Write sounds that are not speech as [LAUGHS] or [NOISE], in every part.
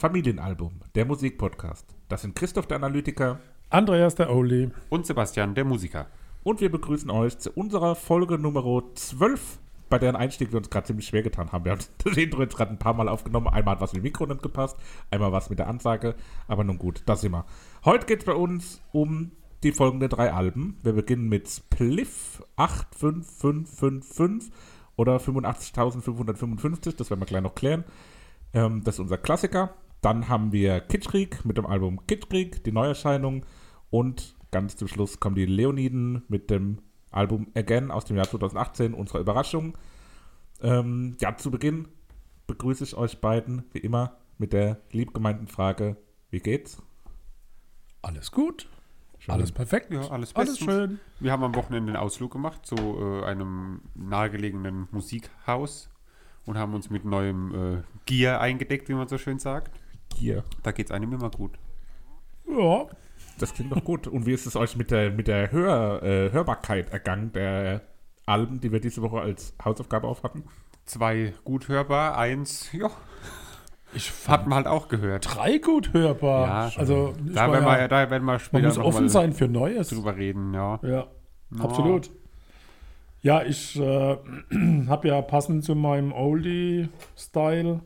Familienalbum, der Musikpodcast. Das sind Christoph der Analytiker Andreas der Oli. Und Sebastian, der Musiker. und wir begrüßen euch zu unserer Folge Nummer 12, bei deren Einstieg wir uns gerade ziemlich schwer getan haben. Wir haben [LAUGHS] das Intro jetzt gerade ein paar Mal aufgenommen. Einmal hat was mit dem Mikro nicht gepasst, einmal was mit der Ansage, aber nun gut, das sind wir. Heute geht es bei uns um die folgenden drei Alben. Wir beginnen mit Spliff 85555 oder 85.555, das werden wir gleich noch klären. Ähm, das ist unser Klassiker. Dann haben wir Kitschkrieg mit dem Album Kitschkrieg, die Neuerscheinung. Und ganz zum Schluss kommen die Leoniden mit dem Album Again aus dem Jahr 2018, unsere Überraschung. Ähm, ja, zu Beginn begrüße ich euch beiden, wie immer, mit der liebgemeinten Frage: Wie geht's? Alles gut. Alles perfekt. Ja, alles Alles schön. Wir haben am Wochenende einen Ausflug gemacht zu äh, einem nahegelegenen Musikhaus und haben uns mit neuem äh, Gear eingedeckt, wie man so schön sagt. Hier. Da geht es einem immer gut. Ja. Das klingt doch gut. Und wie ist es euch mit der, mit der Hör, äh, Hörbarkeit ergangen der Alben, die wir diese Woche als Hausaufgabe auf hatten? Zwei gut hörbar, eins, ja, Ich [LAUGHS] hat fand man halt auch gehört. drei gut hörbar. Ja, also Da werden, ja, wir, da werden wir man später muss noch offen mal sein für Neues. drüber reden, ja. Ja, absolut. Ja, ich äh, [CLEARS THROAT] habe ja passend zu meinem Oldie-Style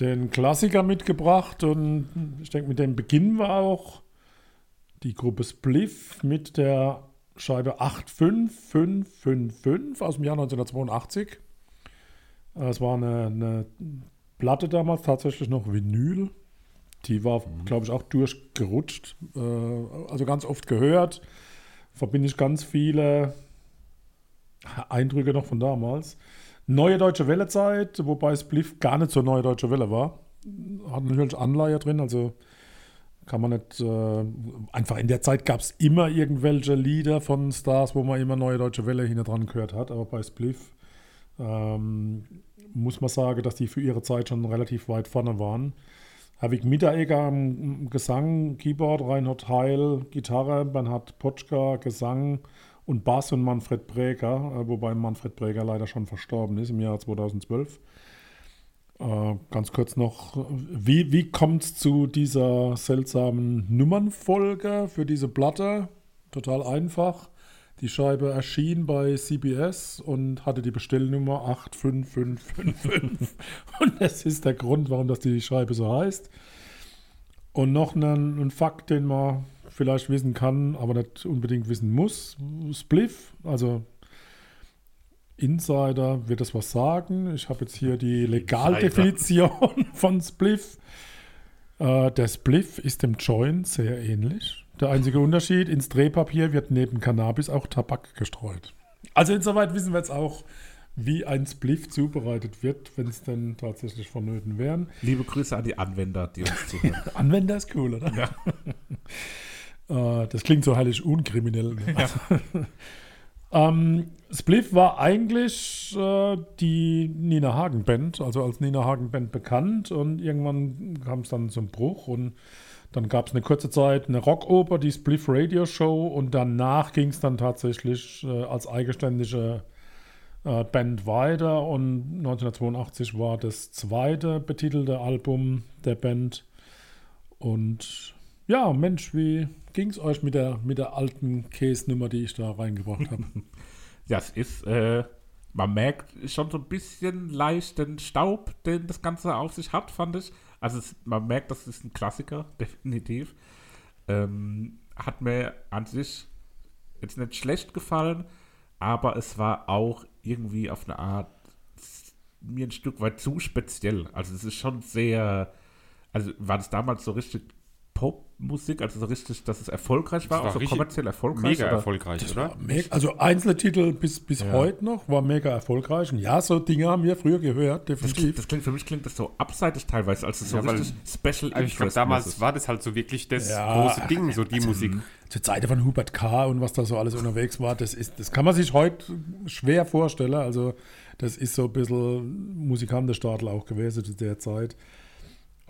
den Klassiker mitgebracht und ich denke, mit dem Beginn war auch die Gruppe Spliff mit der Scheibe 85555 aus dem Jahr 1982. Äh, Es war eine, eine Platte damals, tatsächlich noch Vinyl. Die war, glaube ich, auch durchgerutscht. Äh, also ganz oft gehört. Verbinde ich ganz viele Eindrücke noch von damals. Neue Deutsche Welle-Zeit, wobei Spliff gar nicht so neue Deutsche Welle war. Hat natürlich Anleihe drin, also kann man nicht. Äh, einfach in der Zeit gab es immer irgendwelche Lieder von Stars, wo man immer neue Deutsche Welle hinten dran gehört hat, aber bei Spliff ähm, muss man sagen, dass die für ihre Zeit schon relativ weit vorne waren. Havik Mitteregger am Gesang, Keyboard, Reinhard Heil, Gitarre, Bernhard Potschka, Gesang und Bass und Manfred Präger, äh, wobei Manfred Präger leider schon verstorben ist im Jahr 2012. Äh, ganz kurz noch, wie, wie kommt es zu dieser seltsamen Nummernfolge für diese Platte? Total einfach. Die Scheibe erschien bei CBS und hatte die Bestellnummer 85555. [LAUGHS] und das ist der Grund, warum das die Scheibe so heißt. Und noch ein Fakt, den man vielleicht wissen kann, aber nicht unbedingt wissen muss. Spliff, also Insider wird das was sagen. Ich habe jetzt hier die Legaldefinition von Spliff. Äh, der Spliff ist dem Joint sehr ähnlich. Der einzige Unterschied, ins Drehpapier wird neben Cannabis auch Tabak gestreut. Also insoweit wissen wir jetzt auch, wie ein Spliff zubereitet wird, wenn es denn tatsächlich vonnöten wären. Liebe Grüße an die Anwender, die uns zuhören. [LAUGHS] Anwender ist cool, oder? Ja. [LAUGHS] Äh, das klingt so heilig unkriminell. [LAUGHS] ähm, Spliff war eigentlich äh, die Nina Hagen Band, also als Nina Hagen Band bekannt und irgendwann kam es dann zum Bruch und dann gab es eine kurze Zeit eine Rockoper, die Spliff Radio Show und danach ging es dann tatsächlich äh, als eigenständige äh, Band weiter und 1982 war das zweite betitelte Album der Band und Ja, Mensch, wie ging es euch mit der, mit der alten Case-Nummer, die ich da reingebracht habe? Ja, es [LAUGHS] ist, äh, man merkt schon so ein bisschen leicht den Staub, den das Ganze auf sich hat, fand ich. Also es, man merkt, das ist ein Klassiker, [LAUGHS] definitiv. Ähm, hat mir an sich jetzt nicht schlecht gefallen, aber es war auch irgendwie auf eine Art mir ein Stück weit zu speziell. Also es ist schon sehr, also war das damals so richtig Popmusik, also so richtig, dass es erfolgreich war, war auch so kommerziell erfolgreich? Mega oder? erfolgreich, oder? Me- Also einzelne Titel bis, bis Ja. heute noch war mega erfolgreich. Und ja, so Dinge haben wir früher gehört, Das klingt, definitiv. das klingt für mich klingt das so abseitig teilweise, also so Ja, weil- richtig Special Also ich glaube, damals mäßig. war das halt so wirklich das Ja, große Ding, so die Musik. Zur Zeit von Hubert K. und was da so alles unterwegs war, das, ist, das kann man sich heute schwer vorstellen. Also das ist so ein bisschen Musikantenstadel auch gewesen zu der Zeit.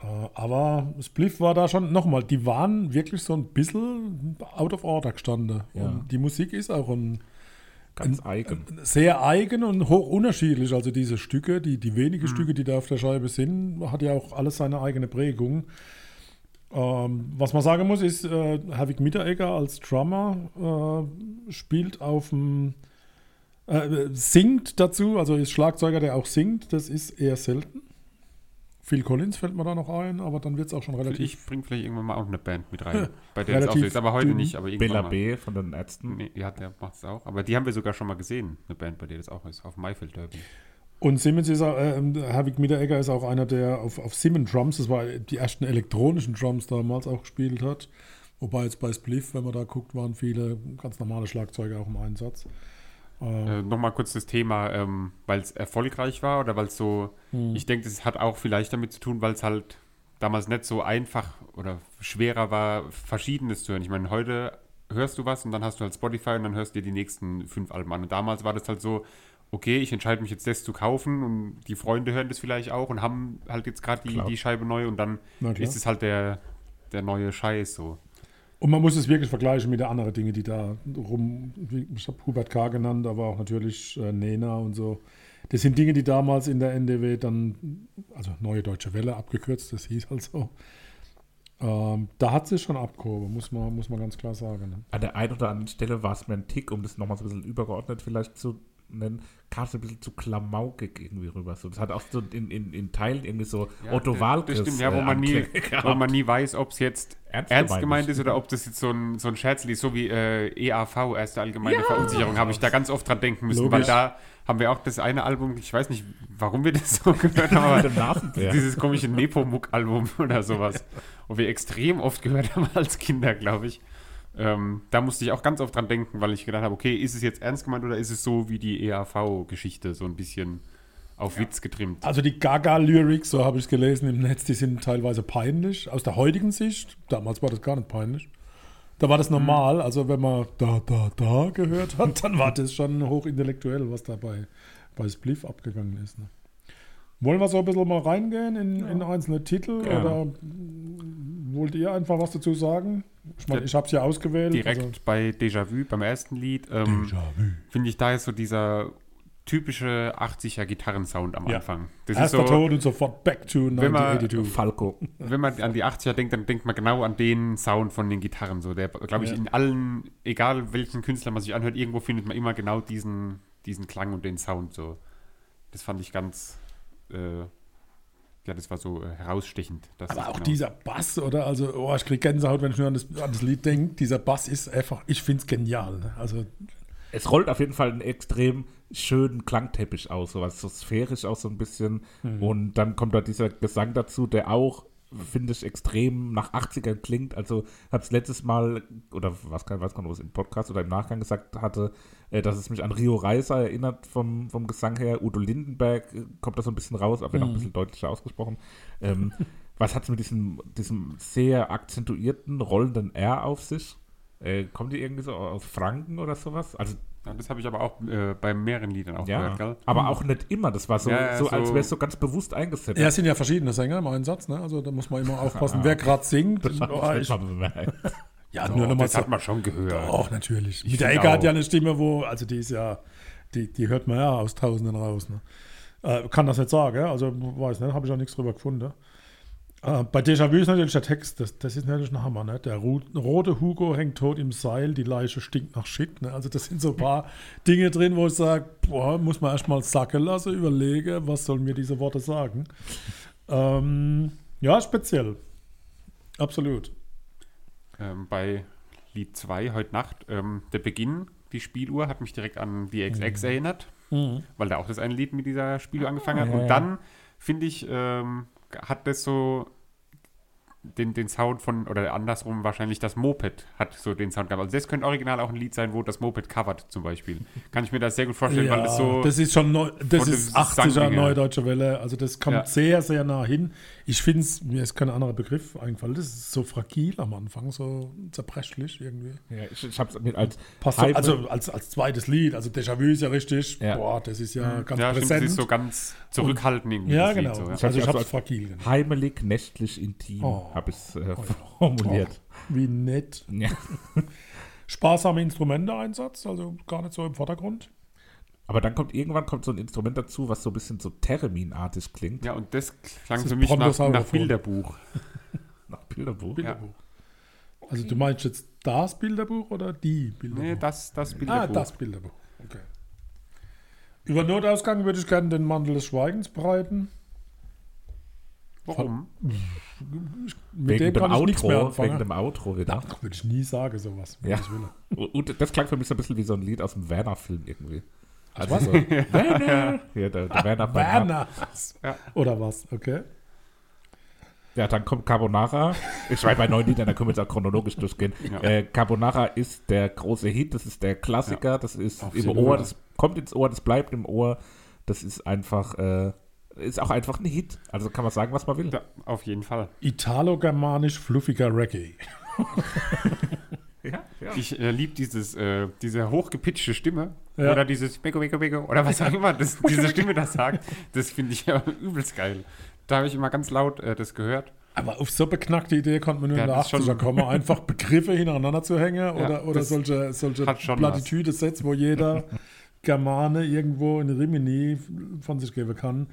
Äh, Aber Spliff war da schon, nochmal, die waren wirklich so ein bisschen out of order gestanden. Ja. Und die Musik ist auch ein, ganz eigen. sehr eigen und hoch unterschiedlich. Also diese Stücke, die, die wenigen Stücke, die da auf der Scheibe sind, hat ja auch alles seine eigene Prägung. Ähm, was man sagen muss, ist, äh, Havik Mitteregger als Drummer äh, spielt auf dem, äh, singt dazu, also ist Schlagzeuger, der auch singt, das ist eher selten. Phil Collins fällt mir da noch ein, aber dann wird es auch schon relativ. Ich bringe vielleicht irgendwann mal auch eine Band mit rein, bei der das auch Relativ so ist. Aber heute dünn. nicht, aber irgendwann Bella mal. B von den Ärzten. Nee, ja, der macht es auch. Aber die haben wir sogar schon mal gesehen, eine Band, bei der das auch ist, auf Maifeld Derby. Und Simmons ist auch, äh, Havik Mitteregger ist auch einer, der auf, auf Simmons Drums, das war die ersten elektronischen Drums damals auch gespielt hat. Wobei jetzt bei Spliff, wenn man da guckt, waren viele ganz normale Schlagzeuge auch im Einsatz. Äh, Äh, Nochmal kurz das Thema, ähm, weil es erfolgreich war oder weil es so, Hm. ich denke, das hat auch vielleicht damit zu tun, weil es halt damals nicht so einfach oder schwerer war, Verschiedenes zu hören. Ich meine, heute hörst du was und dann hast du halt Spotify und dann hörst du dir die nächsten fünf Alben an. Und damals war das halt so, okay, ich entscheide mich jetzt das zu kaufen und die Freunde hören das vielleicht auch und haben halt jetzt gerade die, die Scheibe neu und dann ist es halt der, der neue Scheiß so. Und man muss es wirklich vergleichen mit den anderen Dingen, die da rum, ich habe Hubert K. genannt, aber auch natürlich äh, Nena und so. Das sind Dinge, die damals in der NDW dann, also Neue Deutsche Welle abgekürzt, das hieß halt so. Ähm, da hat sich schon abgehoben, muss man, muss man ganz klar sagen. Ne? An der einen oder anderen Stelle war es mir ein Tick, um das nochmal so ein bisschen übergeordnet vielleicht zu nennen, kam es ein bisschen zu klamaukig irgendwie rüber. So, das hat auch so in, in, in Teilen irgendwie so Otto das- Walkes Das stimmt, ja, wo äh, man, nie, Anklänge gehabt. wo man nie weiß, ob es jetzt Ernst ernst, gemeint ist. oder ob das jetzt so ein, so ein Scherzli ist, so wie äh, EAV, erste allgemeine Verunsicherung, habe ich da ganz oft dran denken müssen, weil Logisch. da haben wir auch das eine Album, ich weiß nicht, warum wir das so [LAUGHS] gehört haben, aber [LAUGHS] dieses komische Nepomuk-Album oder sowas, wo wir extrem oft gehört haben [LAUGHS] als Kinder, glaube ich. Ähm, da musste ich auch ganz oft dran denken, weil ich gedacht habe, okay, ist es jetzt ernst gemeint oder ist es so wie die EAV-Geschichte, so ein bisschen auf Witz getrimmt? Also die Gaga-Lyrics, so habe ich es gelesen im Netz, die sind teilweise peinlich. Aus der heutigen Sicht, damals war das gar nicht peinlich. Da war das normal, also wenn man da, da, da gehört hat, [LAUGHS] dann war das schon hochintellektuell, was da bei, bei Spliff abgegangen ist. Ne? Wollen wir so ein bisschen mal reingehen in, in einzelne Titel Gerne. oder wollt ihr einfach was dazu sagen? Ich meine, Ja, ich habe es ja ausgewählt. Direkt Also, bei Déjà-vu, beim ersten Lied, ähm, Déjà-vu. finde ich, da ist so dieser typische 80er Gitarrensound am Ja. Anfang. Das Erster ist so, Ton und sofort back to Wenn man- 1982. Falco. wenn man an die 80er denkt, dann denkt man genau an den Sound von den Gitarren. So, der, glaube ich, Ja. in allen, egal welchen Künstler man sich anhört, irgendwo findet man immer genau diesen, diesen Klang und den Sound. So. Das fand ich ganz, äh, ja, das war so äh, herausstechend. dass Aber auch genau- dieser Bass, oder? Also, oh, ich kriege Gänsehaut, wenn ich nur an das, an das Lied denke. Dieser Bass ist einfach, ich finde es genial. Ne? Also, Es rollt auf jeden Fall einen extrem schönen Klangteppich aus, sowas so sphärisch auch so ein bisschen. Mhm. Und dann kommt da dieser Gesang dazu, der auch, finde ich, extrem nach 80ern klingt. Also habe es letztes Mal, oder was kann, weiß gar nicht, es im Podcast oder im Nachgang gesagt hatte, äh, dass es mich an Rio Reiser erinnert vom, vom Gesang her. Udo Lindenberg äh, kommt da so ein bisschen raus, aber noch ein bisschen deutlicher ausgesprochen. Ähm, [LAUGHS] was hat es mit diesem, diesem sehr akzentuierten, rollenden R auf sich? Äh, kommen die irgendwie so aus Franken oder sowas? Also Ja, das habe ich aber auch äh, bei mehreren Liedern auch ja, gehört, gell? aber auch nicht immer. Das war so, Ja, ja, so, als so- wäre es so ganz bewusst eingesetzt. ja, es sind ja verschiedene Sänger im Einsatz, ne? Also, da muss man immer aufpassen, wer gerade singt. Das Oh, ich ja, Doch, nur nochmal das so. hat man schon gehört. Auch natürlich. Ich Mit der Ecke hat ja eine Stimme, wo, also die ist ja, die, die hört man ja aus Tausenden raus. Ne? Äh, kann das nicht sagen, also weiß nicht, habe ich auch nichts drüber gefunden. Äh, bei Déjà-vu ist natürlich der Text, das, das ist natürlich ein Hammer. Ne? Der rote Hugo hängt tot im Seil, die Leiche stinkt nach Shit. Ne? Also das sind so ein paar [LAUGHS] Dinge drin, wo ich sage, boah, muss man erstmal sacken lassen, überlege, was sollen mir diese Worte sagen. Ähm, ja, speziell. Absolut. Ähm, bei Lied 2 heute Nacht, ähm, der Beginn, die Spieluhr, hat mich direkt an VXX erinnert, weil da auch das eine Lied mit dieser Spieluhr angefangen hat. ja, Und ja. dann, finde ich, ähm, hat das so den, den Sound von, oder andersrum wahrscheinlich das Moped hat so den Sound gehabt. Also das könnte original auch ein Lied sein, wo das Moped covert zum Beispiel. Kann ich mir das sehr gut vorstellen, weil das so... das ist schon neu, das ist dem 80er Sang- Neue Deutsche Welle. Also das kommt Ja. sehr, sehr nah hin. Ich finde es, mir ist kein anderer Begriff eingefallen. Das ist so fragil am Anfang, so zerbrechlich irgendwie. Ja, ich ich habe es mir als Passt Hype- also als, als zweites Lied. Also Déjà-vu ist ja richtig, Ja. boah, das ist ja ganz ja, stimmt, das präsent. ist so ganz zurückhaltend irgendwie. ja, das Lied genau. So, ja. Also ich Ich habe hab's es fragil genannt. heimelig, nächtlich, intim, Oh. habe ich es äh, formuliert. Wie nett. Ja. [LAUGHS] Sparsame Instrumente-Einsatz, also gar nicht so im Vordergrund. Aber dann kommt irgendwann kommt so ein Instrument dazu, was so ein bisschen so Theremin-artig klingt. ja, und das klang Das für mich nach, [LAUGHS] nach. Bilderbuch. Nach Bilderbuch. Bilderbuch. Also du meinst jetzt das Bilderbuch oder die Bilderbuch? Nee, das, das Bilderbuch. ah, das Bilderbuch. Okay. Über Notausgang würde ich gerne den Mantel des Schweigens breiten. Warum? Mit Wegen dem dem kann ich nichts mehr Outro, anfangen. wegen dem Outro wieder. Ach, würde ich nie sagen, sowas. Ja. Und [LAUGHS] das klang für mich so ein bisschen wie so ein Lied aus dem Werner-Film irgendwie. Also was? so, [LAUGHS] Werner! Ja, der, der Werner. Werner. Ja. Oder was? Okay. Ja, dann kommt Carbonara. Ich schreibe bei neun Liedern, da können wir jetzt auch chronologisch durchgehen. Ja. Äh, Carbonara ist der große Hit, das ist der Klassiker, das ist Auf im Ohr, das kommt ins Ohr, das bleibt im Ohr. Das ist einfach, äh, ist auch einfach ein Hit. Also kann man sagen, was man will. Ja, auf jeden Fall. Italo-germanisch fluffiger Reggae. [LAUGHS] Ja, ja. Ich äh, liebe dieses, äh, diese hochgepitchte Stimme. Ja. Oder dieses Beko, Beko, Beko. Oder was auch immer das, [LAUGHS] diese Stimme das sagt. Das finde ich [LAUGHS] ja übelst geil. Da habe ich immer ganz laut äh, das gehört. Aber auf so beknackte Idee konnte man nur Ja, in der das ist 80er schon- kommen, einfach [LAUGHS] Begriffe hintereinander zu hängen oder, oder das solche, solche Plattitüde-Sets, wo jeder Germane irgendwo in Rimini von sich geben kann.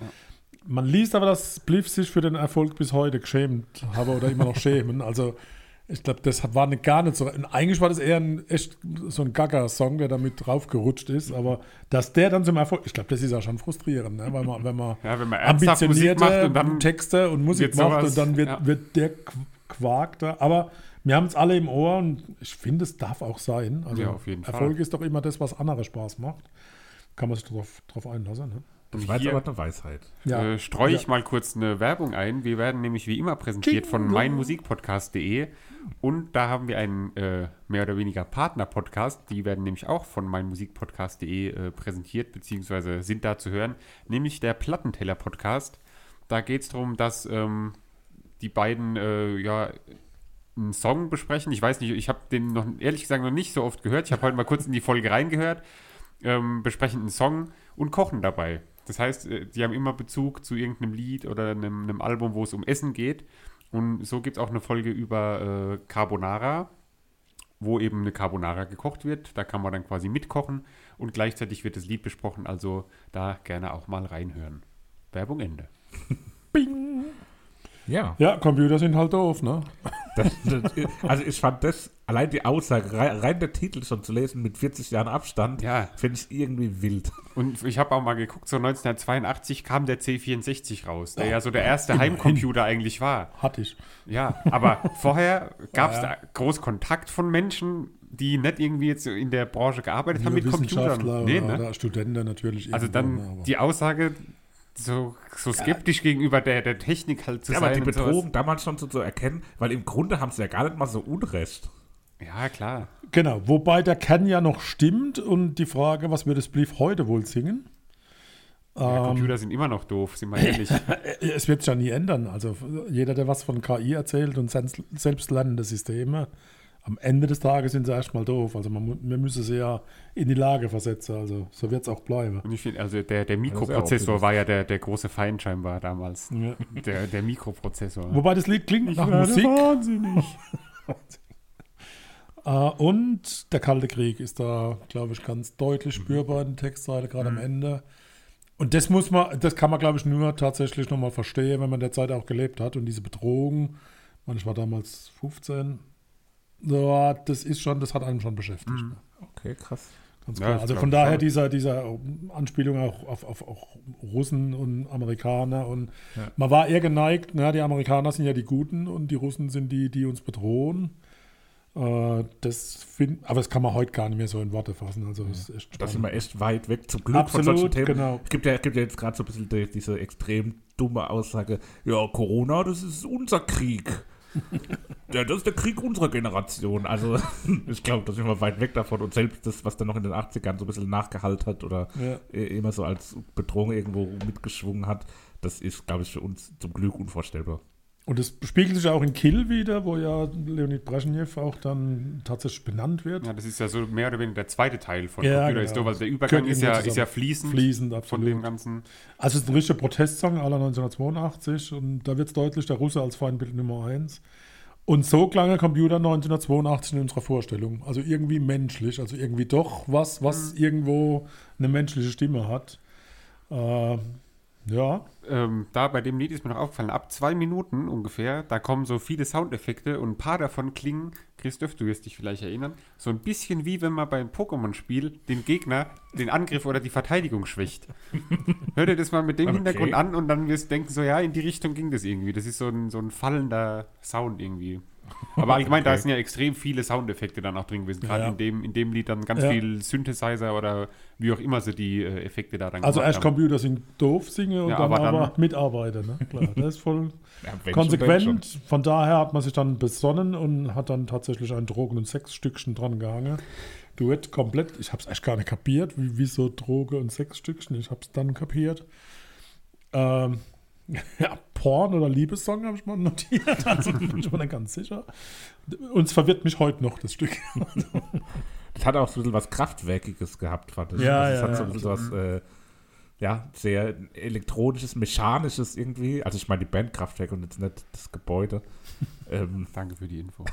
Man liest aber, dass Bliff sich für den Erfolg bis heute geschämt habe oder immer noch schämen. Also ich glaube, das war nicht, gar nicht so. Eigentlich war das eher ein, echt so ein Gaga-Song, der damit draufgerutscht ist. Aber dass der dann zum Erfolg, ich glaube, das ist ja schon frustrierend, ne? weil man, wenn man, Ja, wenn man ambitionierte macht und dann Texte und Musik macht und dann wird, ja. wird der Qu- Quark da. Aber wir haben es alle im Ohr und ich finde, es darf auch sein. Also Ja, auf jeden Fall. Erfolg ist doch immer das, was andere Spaß macht. Kann man sich drauf, drauf einlassen. Ne? Das war jetzt hier- aber eine Weisheit. äh, streue ich Ja. mal kurz eine Werbung ein. Wir werden nämlich wie immer präsentiert von Jingle. meinmusikpodcast.de und da haben wir einen äh, mehr oder weniger Partner-Podcast. Die werden nämlich auch von meinmusikpodcast.de äh, präsentiert, beziehungsweise sind da zu hören, nämlich der Plattenteller-Podcast. Da geht es darum, dass ähm, die beiden äh, ja einen Song besprechen. Ich weiß nicht, ich habe den noch ehrlich gesagt noch nicht so oft gehört. Ich habe heute mal kurz in die Folge reingehört. Ähm, besprechen einen Song und kochen dabei. Das heißt, äh, die haben immer Bezug zu irgendeinem Lied oder einem, einem Album, wo es um Essen geht. Und so gibt es auch eine Folge über äh, Carbonara, wo eben eine Carbonara gekocht wird. Da kann man dann quasi mitkochen und gleichzeitig wird das Lied besprochen. Also da gerne auch mal reinhören. Werbung Ende. [LAUGHS] Bing. Ja. Ja, Computer sind halt doof, ne? Das, das, also ich fand das, allein die Aussage, rein, rein der Titel schon zu lesen mit 40 Jahren Abstand, Ja. finde ich irgendwie wild. Und ich habe auch mal geguckt, so 1982 kam der C64 raus, der ja so der erste immerhin. Heimcomputer [LAUGHS] eigentlich war. Hatte ich. Ja, aber [LAUGHS] vorher gab es Ja, da groß Kontakt von Menschen, die nicht irgendwie jetzt so in der Branche gearbeitet haben mit Computern. Nee, oder, ne? oder Studenten natürlich. Also dann ne, aber- die Aussage, so, so skeptisch gegenüber der, der Technik halt zu Ja, sein. aber die sowas. Bedrohung damals schon so zu erkennen, weil im Grunde haben sie ja gar nicht mal so Unrecht. Ja, klar. Genau, wobei der Kern ja noch stimmt und die Frage, was wird das Bliff heute wohl singen? Ja, Ähm, Computer sind immer noch doof, sind wir [LAUGHS] ehrlich. Es wird sich ja nie ändern. Also jeder, der was von KI erzählt und selbst- selbstlernende Systeme, am Ende des Tages sind sie erstmal doof. Also man, wir müssen sie ja in die Lage versetzen. Also so wird es auch bleiben. Und ich finde, also der, der ja Mikroprozessor auch war ja der, der große Feind scheinbar damals. Ja. Der, der Mikroprozessor. Wobei das Lied klingt nach Musik. wahnsinnig. [LAUGHS] Äh, und der Kalte Krieg ist da, glaube ich, ganz deutlich spürbar in der Textzeile, gerade am Ende. Und das muss man, das kann man, glaube ich, nur tatsächlich nochmal verstehen, wenn man der Zeit auch gelebt hat. Und diese Bedrohung, ich war damals 15, ja, das ist schon, das hat einen schon beschäftigt. ne? Okay, krass. Ganz Ja, klar. das also von daher dieser, dieser Anspielung auch auf, auf, auf Russen und Amerikaner. Und Ja. man war eher geneigt, na, die Amerikaner sind ja die Guten und die Russen sind die, die uns bedrohen. Äh, das find, aber das kann man heute gar nicht mehr so in Worte fassen. Also das ist echt Da sind wir echt weit weg, zum Glück Absolut, von solchen Themen. genau. Es gibt ja, gibt ja jetzt gerade so ein bisschen die, diese extrem dumme Aussage, ja, Corona, das ist unser Krieg. [LAUGHS] ja, das ist der Krieg unserer Generation. Also [LAUGHS] ich glaube, da sind wir weit weg davon. Und selbst das, was dann noch in den 80ern so ein bisschen nachgehalt hat oder Ja. immer so als Bedrohung irgendwo mitgeschwungen hat, das ist, glaube ich, für uns zum Glück unvorstellbar. Und das spiegelt sich auch in Kill wieder, wo ja Leonid Brezhnev auch dann tatsächlich benannt wird. Ja, das ist ja so mehr oder weniger der zweite Teil von Ja, Computer genau. doof. Also der Übergang ist ja, ist ja fließend, Fließend, von dem ganzen. Also es ist ein richtiger Protestsong aller 1982 und da wird es deutlich, der Russe als Feindbild Nummer eins. Und so klang der Computer 1982 in unserer Vorstellung. Also irgendwie menschlich, also irgendwie doch was, was irgendwo eine menschliche Stimme hat. Äh, ja, Ähm, da bei dem Lied ist mir noch aufgefallen, ab zwei Minuten ungefähr, da kommen so viele Soundeffekte und ein paar davon klingen, Christoph, du wirst dich vielleicht erinnern, so ein bisschen wie wenn man beim Pokémon-Spiel den Gegner den Angriff oder die Verteidigung schwächt. [LAUGHS] Hör dir das mal mit dem Okay. Hintergrund an und dann wirst du denken, so ja, in die Richtung ging das irgendwie. Das ist so ein, so ein fallender Sound irgendwie. Aber allgemein, da Okay. sind ja extrem viele Soundeffekte dann auch drin gewesen. Gerade Ja. in, dem, in dem Lied dann ganz Ja. viel Synthesizer oder wie auch immer sie die äh, Effekte da dann also erst haben. Computer sind doof singen und Ja, dann aber aber, dann- mitarbeiten. Ne? Klar, das ist voll [LAUGHS] konsequent. schon. Von daher hat man sich dann besonnen und hat dann tatsächlich ein Drogen- und Sexstückchen dran gehangen. Duett komplett. Ich habe es echt gar nicht kapiert, wie, wieso Droge und Sexstückchen. Ich habe es dann kapiert. Ähm, [LAUGHS] ja, Porn oder Liebessong habe ich mal notiert. [LAUGHS] Also bin ich mir nicht ganz sicher. Und es verwirrt mich heute noch, das Stück. [LAUGHS] Das hat auch so ein bisschen was Kraftwerkiges gehabt, fand ich. Ja, also es ja, hat so ein bisschen was, äh, ja, sehr elektronisches, mechanisches irgendwie. Also ich meine die Band Kraftwerk und jetzt nicht das Gebäude. ähm, Danke für die Info.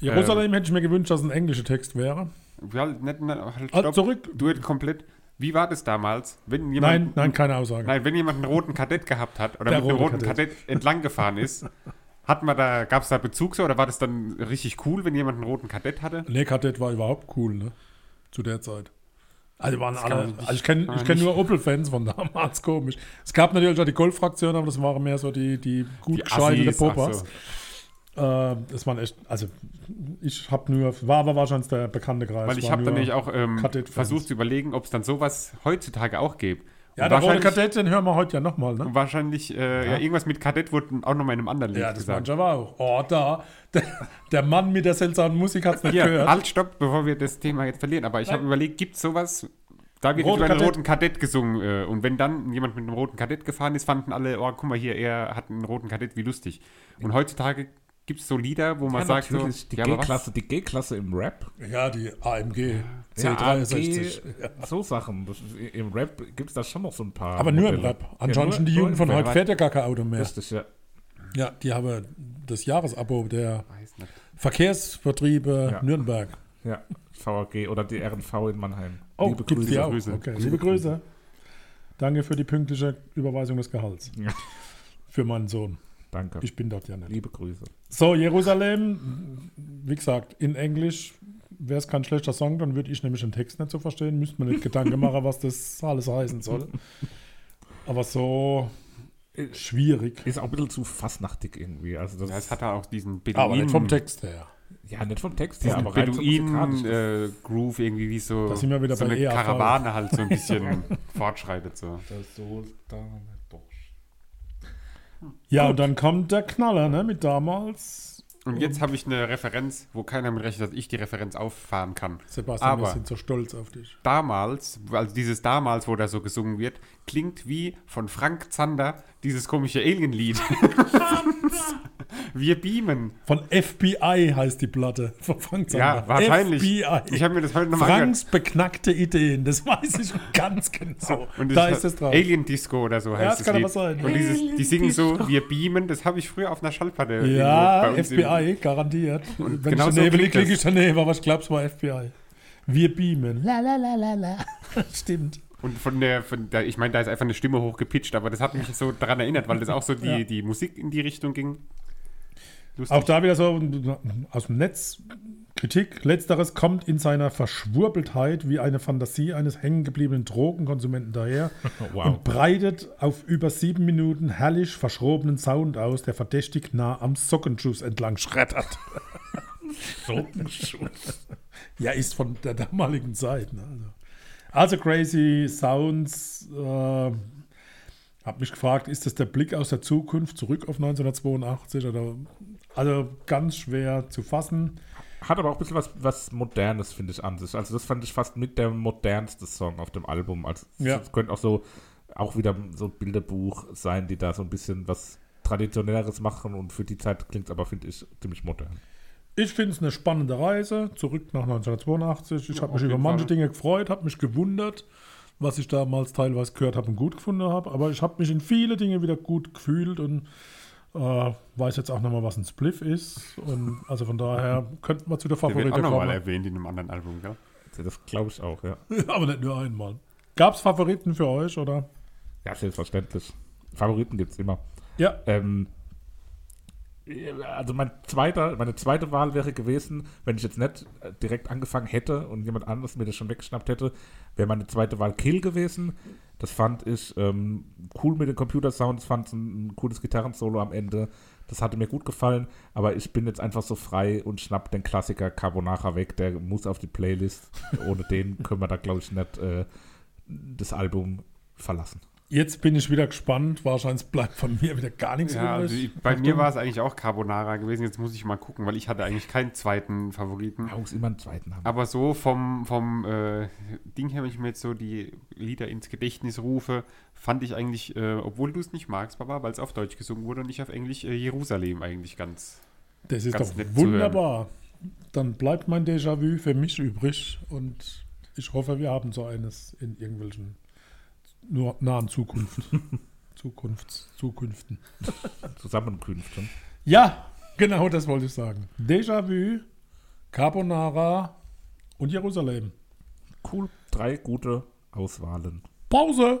Jerusalem hätte ich mir gewünscht, dass es ein englischer Text wäre. Ja, nicht, nicht, halt, Ah, stopp. zurück. Duett komplett. Wie war das damals? Wenn Nein, jemand, nein, keine Aussage. nein, wenn jemand einen roten Kadett gehabt hat oder Der mit einem rote roten Kadett. Kadett, entlang gefahren ist, [LAUGHS] hat man da, gab es da Bezug so oder war das dann richtig cool, wenn jemand einen roten Kadett hatte? Nee, Kadett war überhaupt cool, ne? Zu der Zeit. Also waren kann alle. nicht- also ich kenne ich kenn nur Opel-Fans von [LAUGHS] damals, komisch. Es gab natürlich auch die Golf-Fraktion, aber das waren mehr so die, die gut Die ach Popas. so. Äh, das waren echt, also ich habe nur, war aber wahrscheinlich der bekannte Kreis. Weil ich habe dann nämlich auch ähm, versucht zu überlegen, ob es dann sowas heutzutage auch gäbe. Ja, der rote Kadett, den hören wir heute ja nochmal, ne? wahrscheinlich äh, ja. irgendwas mit Kadett wurde auch nochmal in einem anderen Lied Ja, das gesagt. manche aber auch. Oh, da. Der, der Mann mit der seltsamen Musik hat es nicht Hier, gehört. halt, stopp, bevor wir das Thema jetzt verlieren. Aber ich habe überlegt, gibt es sowas? Da wird Rote über einen Kadett. roten Kadett gesungen. Äh, und wenn dann jemand mit einem roten Kadett gefahren ist, fanden alle, oh, guck mal hier, er hat einen roten Kadett, wie lustig. Und heutzutage gibt es so Lieder, wo man ja, sagt so, die ja? G-Klasse, die G-Klasse im Rap. Ja, die AMG Ja, C63. AMG, so Sachen. Das, Im Rap gibt es da schon noch so ein paar. Aber nur im Modelle. Rap. Ansonsten nur- die Jugend von heute fährt ja gar kein Auto mehr. Richtig, ja. Ja, die haben das Jahresabo der. Verkehrsvertriebe Ja. Nürnberg. ja. VAG oder die RNV in Mannheim. Oh, Liebe gibt's die Grüße. auch? Grüße. Okay. Liebe Grüße. Danke für die pünktliche Überweisung des Gehalts. Ja. Für meinen Sohn. Danke. Ich bin dort ja nicht. Liebe Grüße. So, Jerusalem, wie gesagt, in Englisch wäre es kein schlechter Song, dann würde ich nämlich den Text nicht so verstehen. Müsste man nicht Gedanken machen, was das alles heißen soll. Aber so schwierig. Ist auch ein bisschen zu fassnachtig irgendwie. Also das Ja, es hat da auch diesen Aber Beduinen, nicht vom Text her. ja, nicht vom Text her, diesen aber so. Beduinen-Groove irgendwie wie so, Da sind wir wieder so bei eine EAV. Karawane halt so ein [LAUGHS] bisschen fortschreitet. So. Das Sultan doch. Ja, und dann kommt der Knaller, ne, mit damals. Und jetzt habe ich eine Referenz, wo keiner mit rechnet, dass ich die Referenz auffahren kann. Sebastian, wir Aber- sind so stolz auf dich. damals, also dieses damals, wo da so gesungen wird, klingt wie von Frank Zander dieses komische Alien-Lied. Wir beamen. Von FBI heißt die Platte. [LAUGHS] Von Frank Ja, Zander. wahrscheinlich. FBI. Ich habe mir das heute nochmal Franks beknackte Ideen, das weiß ich ganz genau. Und da das ist es drauf. Alien Disco oder so heißt das das kann Lied. aber sein. Und dieses, die singen so, wir beamen, das habe ich früher auf einer Schallplatte Ja, bei uns im- FBI, garantiert. Wenn genau ich so daneben klingt liege, ich daneben, aber ich glaube, es war FBI. Wir beamen. La la la la la. [LAUGHS] Stimmt. Und von der, von der ich meine, da ist einfach eine Stimme hochgepitcht, aber das hat mich so daran erinnert, weil das auch so die, Ja. die Musik in die Richtung ging. Lustig. Auch da wieder so aus dem Netz Kritik. Letzteres kommt in seiner Verschwurbeltheit wie eine Fantasie eines hängengebliebenen Drogenkonsumenten daher [LAUGHS] Wow. und breitet auf über sieben Minuten herrlich verschrobenen Sound aus, der verdächtig nah am Sockenschuss entlang schreddert. [LAUGHS] Sockenschuss. Ja, ist von der damaligen Zeit. Ne? Also. also crazy Sounds. Äh, hab mich gefragt, ist das der Blick aus der Zukunft zurück auf 1982? Oder, also ganz schwer zu fassen. Hat aber auch ein bisschen was, was Modernes, finde ich, an sich. Also das fand ich fast mit der modernste Song auf dem Album. Also Ja. es könnte auch so auch wieder so ein Bilderbuch sein, die da so ein bisschen was Traditionelleres machen und für die Zeit klingt es aber, finde ich, ziemlich modern. Ich finde es eine spannende Reise, zurück nach 1982. Ich Ja, habe mich über manche Fall. Dinge gefreut, habe mich gewundert, was ich damals teilweise gehört habe und gut gefunden habe. Aber ich habe mich in viele Dinge wieder gut gefühlt und äh, weiß jetzt auch nochmal, was ein Spliff ist. Und also von daher könnten wir zu der der wird Favorite auch nochmal kommen. erwähnt in einem anderen Album, gell? Das glaube ich auch, ja. [LAUGHS] Aber nicht nur einmal. Gab es Favoriten für euch, oder? Ja, selbstverständlich. Favoriten gibt es immer. Ja. Ähm, also mein zweiter, meine zweite Wahl wäre gewesen, wenn ich jetzt nicht äh, direkt angefangen hätte und jemand anderes mir das schon weggeschnappt hätte, wäre meine zweite Wahl Kill gewesen. Das fand ich ähm, cool mit den Computersounds, fand ein, ein cooles Gitarrensolo am Ende. Das hatte mir gut gefallen, aber ich bin jetzt einfach so frei und schnapp den Klassiker Carbonara weg. Der muss auf die Playlist. Ohne den [LAUGHS] können wir da, glaube ich, nicht äh, das Album verlassen. Jetzt bin ich wieder gespannt. Wahrscheinlich bleibt von mir wieder gar nichts Ja, also übrig. ich, bei mir war es eigentlich auch Carbonara gewesen. Jetzt muss ich mal gucken, weil ich hatte eigentlich keinen zweiten Favoriten. Man muss immer einen zweiten haben. Aber so vom, vom äh, Ding her, wenn ich mir jetzt so die Lieder ins Gedächtnis rufe, fand ich eigentlich, äh, obwohl du es nicht magst, Papa, weil es auf Deutsch gesungen wurde und nicht auf Englisch, äh, Jerusalem eigentlich ganz. Das ist Ganz doch wunderbar. Dann bleibt mein Déjà-vu für mich übrig und ich hoffe, wir haben so eines in irgendwelchen nur nahen Zukunft. [LAUGHS] Zukunfts, Zukünften. [LAUGHS] Zusammenkünfte. Ja, genau das wollte ich sagen. Déjà-vu, Carbonara und Jerusalem. Cool. Drei gute Auswahlen. Pause!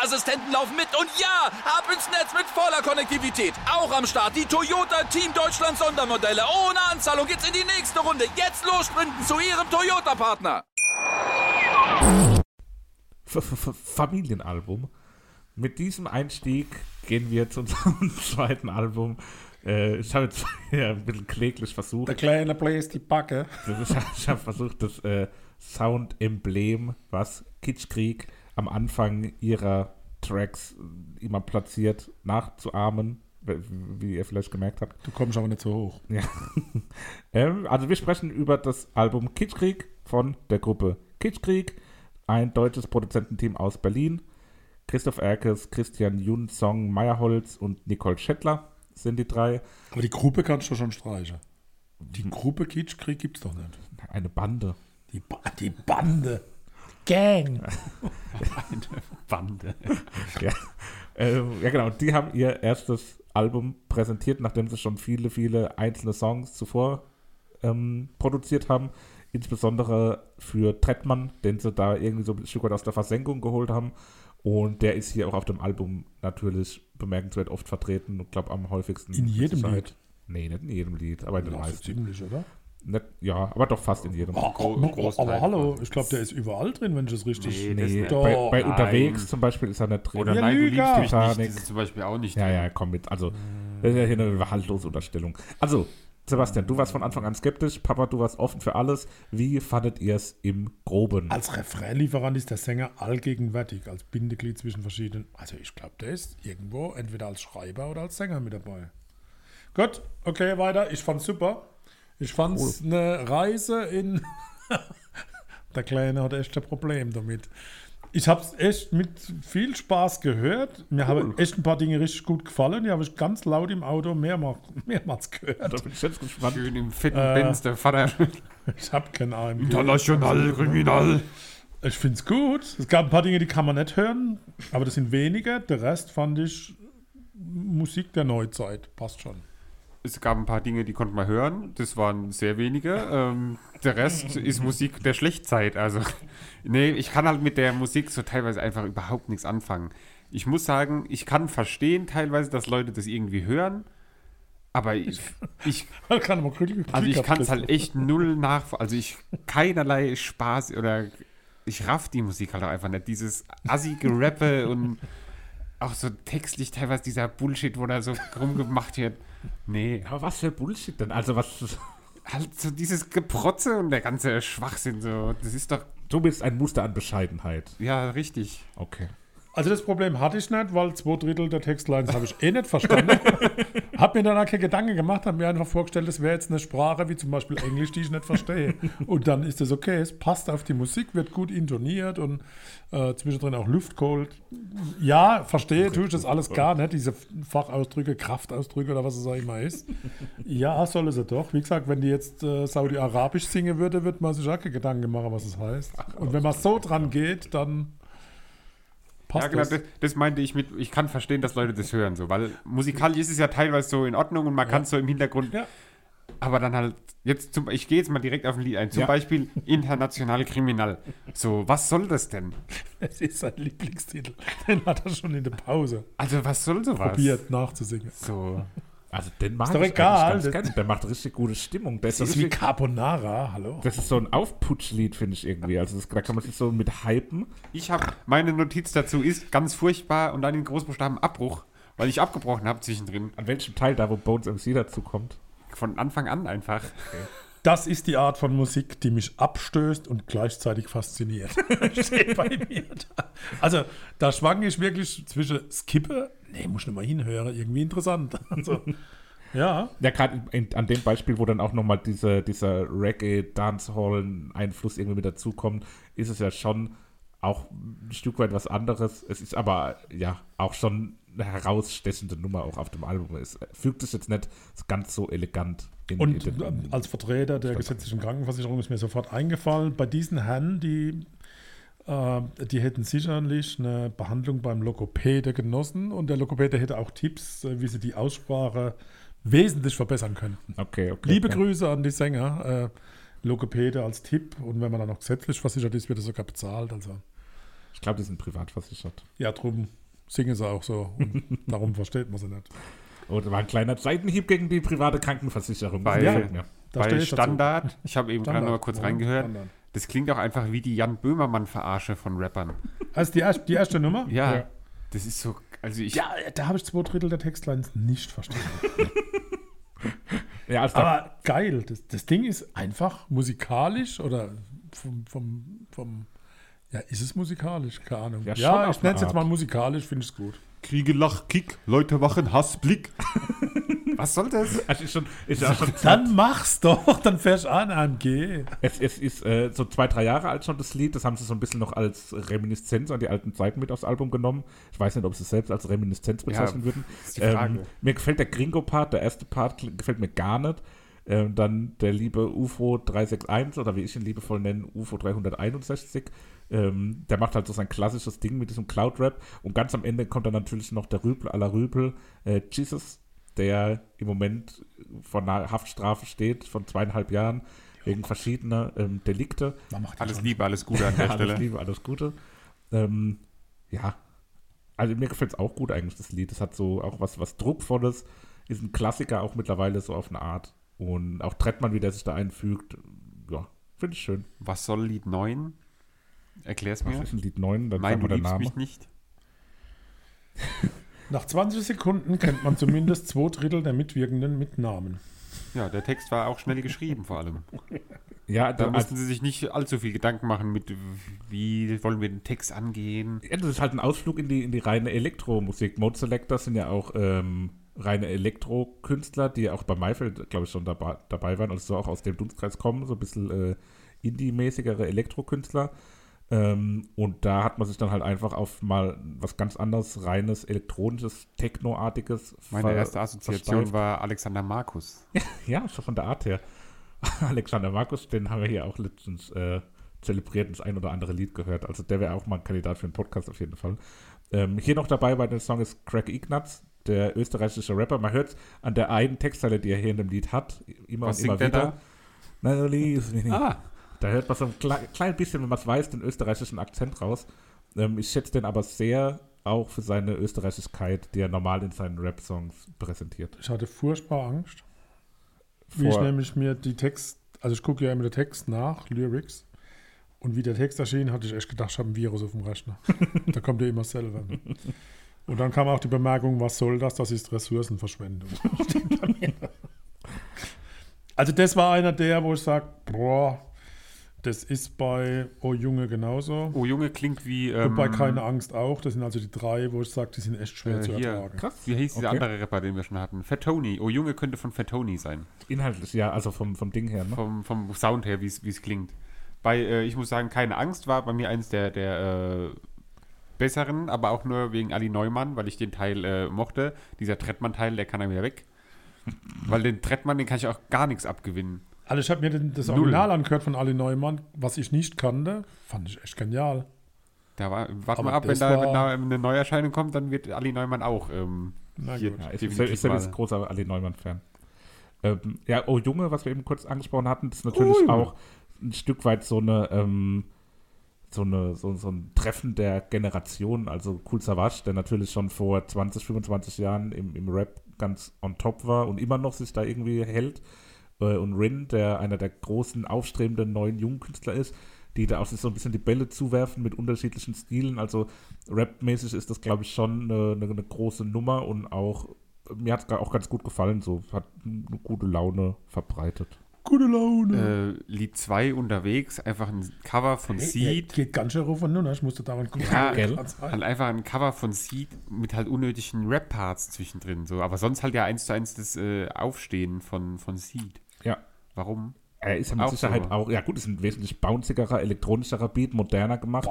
Sicherheitsassistenten laufen mit. Und ja, ab ins Netz mit voller Konnektivität. Auch am Start die Toyota Team Deutschland Sondermodelle. Ohne Anzahlung geht's in die nächste Runde. Jetzt los sprinten zu Ihrem Toyota-Partner. Familienalbum. Mit diesem Einstieg gehen wir zu unserem [LAUGHS] zweiten Album. Äh, ich habe jetzt [LAUGHS] ja, ein bisschen kläglich versucht. Der kleine bläst die Backe. [LAUGHS] Ich habe hab versucht, das äh, Sound-Emblem, was Kitschkrieg am Anfang ihrer Tracks immer platziert, nachzuahmen, wie wie ihr vielleicht gemerkt habt. Du kommst aber nicht so hoch. [LAUGHS] Ja. ähm, also wir sprechen über das Album Kitschkrieg von der Gruppe Kitschkrieg, ein deutsches Produzententeam aus Berlin. Christoph Erkes, Christian Jun, Song Meyerholz und Nicole Schettler sind die drei. Aber die Gruppe kannst du schon streichen. Die Gruppe Kitschkrieg gibt's doch nicht. Eine Bande. Die, ba die Bande. Gang. [LAUGHS] Bande. Ja. Ähm, ja, genau. Und die haben ihr erstes Album präsentiert, nachdem sie schon viele, viele einzelne Songs zuvor ähm, produziert haben. Insbesondere für Trettmann, den sie da irgendwie so ein Stück weit aus der Versenkung geholt haben. Und der ist hier auch auf dem Album natürlich bemerkenswert oft vertreten und glaube am häufigsten. In jedem. Lied. Nee, nicht in jedem Lied, aber in den meisten. ziemlich, oder? Nicht, ja, aber doch fast in jedem. Oh, Gro- oh, aber hallo, ich glaube, der ist überall drin, wenn ich es richtig. Nee, das Nee, bei, Doch, bei nein. Unterwegs zum Beispiel ist er nicht drin. Oder Ja, nein, du liebst mich nicht. Das ist zum Beispiel auch nicht. Ja, drin. ja, komm mit. Also, das ist ja hier eine haltlose Unterstellung. Also, Sebastian, du warst von Anfang an skeptisch. Papa, du warst offen für alles. Wie fandet ihr es im Groben? Als Refrainlieferant ist der Sänger allgegenwärtig, als Bindeglied zwischen verschiedenen. Also, ich glaube, der ist irgendwo entweder als Schreiber oder als Sänger mit dabei. Gut, okay, weiter. Ich fand's super. Ich fand's eine Reise in [LAUGHS] Der Kleine hat echt ein Problem damit. Ich habe es echt mit viel Spaß gehört. Mir haben echt ein paar Dinge richtig gut gefallen. Die habe ich ganz laut im Auto mehrmals, [LAUGHS] mehrmals gehört. Da bin ich jetzt gespannt. Schön im fetten Äh, Benz, der Vater. [LAUGHS] Ich habe keine Ahnung. International Kriminal. Ich finde es gut. Es gab ein paar Dinge, die kann man nicht hören, aber das sind wenige. Der Rest fand ich Musik der Neuzeit. Passt schon. Es gab ein paar Dinge, die konnte man hören. Das waren sehr wenige. Ähm, der Rest [LAUGHS] ist Musik der Schlechtzeit. Also, nee, ich kann halt mit der Musik so teilweise einfach überhaupt nichts anfangen. Ich muss sagen, ich kann verstehen teilweise, dass Leute das irgendwie hören. Aber ich, [LAUGHS] ich kann Also ich kann es halt echt null nach. Also ich keinerlei Spaß oder ich raff die Musik halt auch einfach nicht. Dieses assige Rappe und auch so textlich teilweise dieser Bullshit, wo da so rumgemacht wird. Nee, Aber was für Bullshit denn? Also was. halt so dieses Geprotze und der ganze Schwachsinn so. Das ist doch, Du bist ein Muster an Bescheidenheit. ja, richtig. Okay. Also das Problem hatte ich nicht, weil zwei Drittel der Textlines habe ich eh nicht verstanden. [LAUGHS] habe mir dann auch keine Gedanken gemacht, habe mir einfach vorgestellt, das wäre jetzt eine Sprache wie zum Beispiel Englisch, die ich nicht verstehe. Und dann ist es okay, es passt auf die Musik, wird gut intoniert und äh, zwischendrin auch Luft geholt. Ja, verstehe, tue ich das alles gar nicht, diese Fachausdrücke, Kraftausdrücke oder was es auch immer ist. Ja, soll es ja doch. Wie gesagt, wenn die jetzt äh, Saudi-Arabisch singen würde, würde man sich auch keine Gedanken machen, was es heißt. Und wenn man so dran geht, dann passt ja, genau, das. das, meinte ich mit, ich kann verstehen, dass Leute das hören, so, weil musikalisch ist es ja teilweise so in Ordnung und man kann es so im Hintergrund, Ja. aber dann halt, jetzt zum, ich gehe jetzt mal direkt auf ein Lied ein, zum Ja. Beispiel International Kriminal. So, was soll das denn? [LAUGHS] Es ist sein Lieblingstitel. Den hat er schon in der Pause Also, was soll sowas? probiert nachzusingen. So. Also den mag Ist doch ich egal. ganz gerne. Der macht richtig gute Stimmung. Der ist, Das so ist wie Carbonara, hallo. das ist so ein Aufputschlied, finde ich irgendwie. Also das, da kann man sich so mit hypen. Ich habe, meine Notiz dazu ist ganz furchtbar und dann in Großbuchstaben Abbruch, weil ich abgebrochen habe zwischendrin. An welchem Teil da, wo Bones MC dazu kommt? Von Anfang an einfach. Das ist die Art von Musik, die mich abstößt und gleichzeitig fasziniert. [LAUGHS] Steht bei mir da. Also, da schwank ich wirklich zwischen Skippe, nee, muss ich nicht mal hinhören, irgendwie interessant. [LAUGHS] Also, ja, Ja, gerade an dem Beispiel, wo dann auch nochmal diese, dieser Reggae-Dancehall-Einfluss irgendwie mit dazukommt, ist es ja schon auch ein Stück weit was anderes. Es ist aber ja auch schon eine herausstechende Nummer auch auf dem Album. Es fügt es jetzt nicht ganz so elegant in, Und in den, als Vertreter der gesetzlichen Krankenversicherung ist mir sofort eingefallen, bei diesen Herren, die, die hätten sicherlich eine Behandlung beim Lokopäde genossen und der Lokopäde hätte auch Tipps, äh, wie sie die Aussprache wesentlich verbessern könnten. Okay, okay. Liebe okay. Grüße an die Sänger. Äh, Lokopäde als Tipp und wenn man dann noch gesetzlich versichert ist, wird es sogar bezahlt. Also Ich glaube, die sind privat versichert. ja, drum singen sie auch so und [LAUGHS] darum versteht man sie nicht. Oh, das war ein kleiner Seitenhieb gegen die private Krankenversicherung. Das Bei- gefällt mir. Da Bei ich dazu. Standard, [LAUGHS] ich habe eben gerade Standard, noch mal kurz ja, reingehört, Standard. das klingt auch einfach wie die Jan Böhmermann-Verarsche von Rappern. Also die, erste- die erste Nummer? Ja, das ist so, also ich, Ja, da habe ich zwei Drittel der Textlines nicht verstanden. Ja, als der, Aber geil, das, das Ding ist einfach musikalisch oder vom, vom, vom ja, ist es musikalisch? Keine Ahnung. Ja, Ja, ich nenne es jetzt mal musikalisch, finde ich es gut. kriege Lachkick, Leute wachen Hassblick. [LAUGHS] Was soll das? [LAUGHS] also ist schon, ist ja schon Dann mach's doch, dann fährst du an AMG. Es, es ist äh, so zwei, drei Jahre alt schon das Lied. Das haben sie so ein bisschen noch als Reminiszenz an die alten Zeiten mit aufs Album genommen. Ich weiß nicht, ob sie es selbst als Reminiszenz bezeichnen Ja, würden. ist die Frage. Ähm, mir gefällt der Gringo-Part, der erste Part gefällt mir gar nicht. Ähm, dann der liebe UFO 361 oder wie ich ihn liebevoll nenne, UFO 361. Ähm, der macht halt so sein klassisches Ding mit diesem Cloud-Rap. Und ganz am Ende kommt dann natürlich noch der Rübel aller Rübel, äh, Jesus, der im Moment vor einer Haftstrafe steht von zweieinhalb Jahren wegen verschiedener ähm, Delikte. Man macht die Alles schon. Liebe, alles Gute an der [LAUGHS] alles Stelle. Liebe, alles Gute. Ähm, ja, also mir gefällt es auch gut eigentlich, das Lied. Es hat so auch was, was Druckvolles, ist ein Klassiker auch mittlerweile so auf eine Art. Und auch Trettmann, wie der sich da einfügt, ja, finde ich schön. Was soll Lied 9? Erklär's Was mir. ist ein Lied 9? Dann Nein, du liebst Name. mich nicht. [LAUGHS] Nach 20 Sekunden kennt man zumindest zwei Drittel der Mitwirkenden mit Namen. Ja, der Text war auch schnell geschrieben vor allem. [LAUGHS] Ja, Da da, mussten sie sich nicht allzu viel Gedanken machen mit, wie wollen wir den Text angehen. ja, das ist halt ein Ausflug in die, in die reine Elektromusik. Mode Selectors sind ja auch ähm, reine Elektrokünstler, die auch bei Maifeld, glaube ich, schon dabei, dabei waren und so auch aus dem Dunstkreis kommen, so ein bisschen äh, indie-mäßigere Elektrokünstler. Ähm, und da hat man sich dann halt einfach auf mal was ganz anderes, reines, elektronisches, technoartiges Meine erste Assoziation versteift. war Alexander Markus. [LAUGHS] Ja, schon von der Art her. [LAUGHS] Alexander Markus, den haben wir hier auch letztens äh, zelebriert und das ein oder andere Lied gehört. Also der wäre auch mal ein Kandidat für einen Podcast auf jeden Fall. Ähm, hier noch dabei bei dem Song ist Craig Ignatz, der österreichische Rapper. Man hört an der einen Textzeile, die er hier in dem Lied hat, immer Was und immer wieder. Na, lies mich nicht. Ah, Da hört man so ein klei klein bisschen, wenn man es weiß, den österreichischen Akzent raus. Ähm, ich schätze den aber sehr auch für seine Österreichischkeit, die er normal in seinen Rap-Songs präsentiert. Ich hatte furchtbar Angst, wie ich Vor- nämlich mir die Text, also ich gucke ja immer den Text nach, Lyrics, und wie der Text erschien, hatte ich echt gedacht, ich habe ein Virus auf dem Rechner. [LAUGHS] da kommt ja immer selber. Und dann kam auch die Bemerkung, was soll das? Das ist Ressourcenverschwendung. [LAUGHS] Also das war einer der, wo ich sage, boah, das ist bei Oh Junge genauso. oh Junge klingt wie. Und Ähm, bei Keine Angst auch. Das sind also die drei, wo ich sage, die sind echt schwer äh, zu hier, ertragen. Krass. Wie hieß dieser Okay. andere Rapper, den wir schon hatten? Fat Tony. Oh Junge könnte von Fat Tony sein. Inhaltlich, ja, also vom, vom Ding her, ne? Vom, vom Sound her, wie es wie es klingt. Bei, äh, ich muss sagen, keine Angst war bei mir eins der, der äh, besseren, aber auch nur wegen Ali Neumann, weil ich den Teil äh, mochte. Dieser Trettmann-Teil, der kann er wieder weg. weil den Trettmann, den kann ich auch gar nichts abgewinnen. Also ich habe mir das Null. Original angehört von Ali Neumann, was ich nicht kannte. Fand ich echt genial. Da war, warte Aber mal ab, wenn das da, war- wenn da eine Neuerscheinung kommt, dann wird Ali Neumann auch ähm, Na hier gut. Ja, ich, bin jetzt großer Ali Neumann-Fan. Ähm, ja, Oh Junge, was wir eben kurz angesprochen hatten, ist natürlich Oh auch ein Stück weit so eine, ähm, so eine, so, so ein Treffen der Generation. Also Cool Savage, der natürlich schon vor 20, 25 Jahren im, im Rap ganz on top war und immer noch sich da irgendwie hält. Äh, und Rin, der einer der großen, aufstrebenden neuen Jungkünstler ist, die da auch so ein bisschen die Bälle zuwerfen mit unterschiedlichen Stilen. Also rapmäßig ist das, glaube ich, schon eine, eine, eine große Nummer und auch, mir hat es auch ganz gut gefallen, so hat eine gute Laune verbreitet. Gute Laune. äh, Lied 2 unterwegs, einfach ein Cover von Hey, Seed. Geht ganz schön rauf und runter. Ich musste daran gucken. Ja, gell? Halt einfach ein Cover von Seed mit halt unnötigen Rap-Parts zwischendrin. So. Aber sonst halt ja eins zu eins das äh, Aufstehen von, von Seed. Ja. Warum? Er ist ja mit Auch Sicherheit so. auch, ja gut, ist ein wesentlich bouncigerer, elektronischerer Beat, moderner gemacht.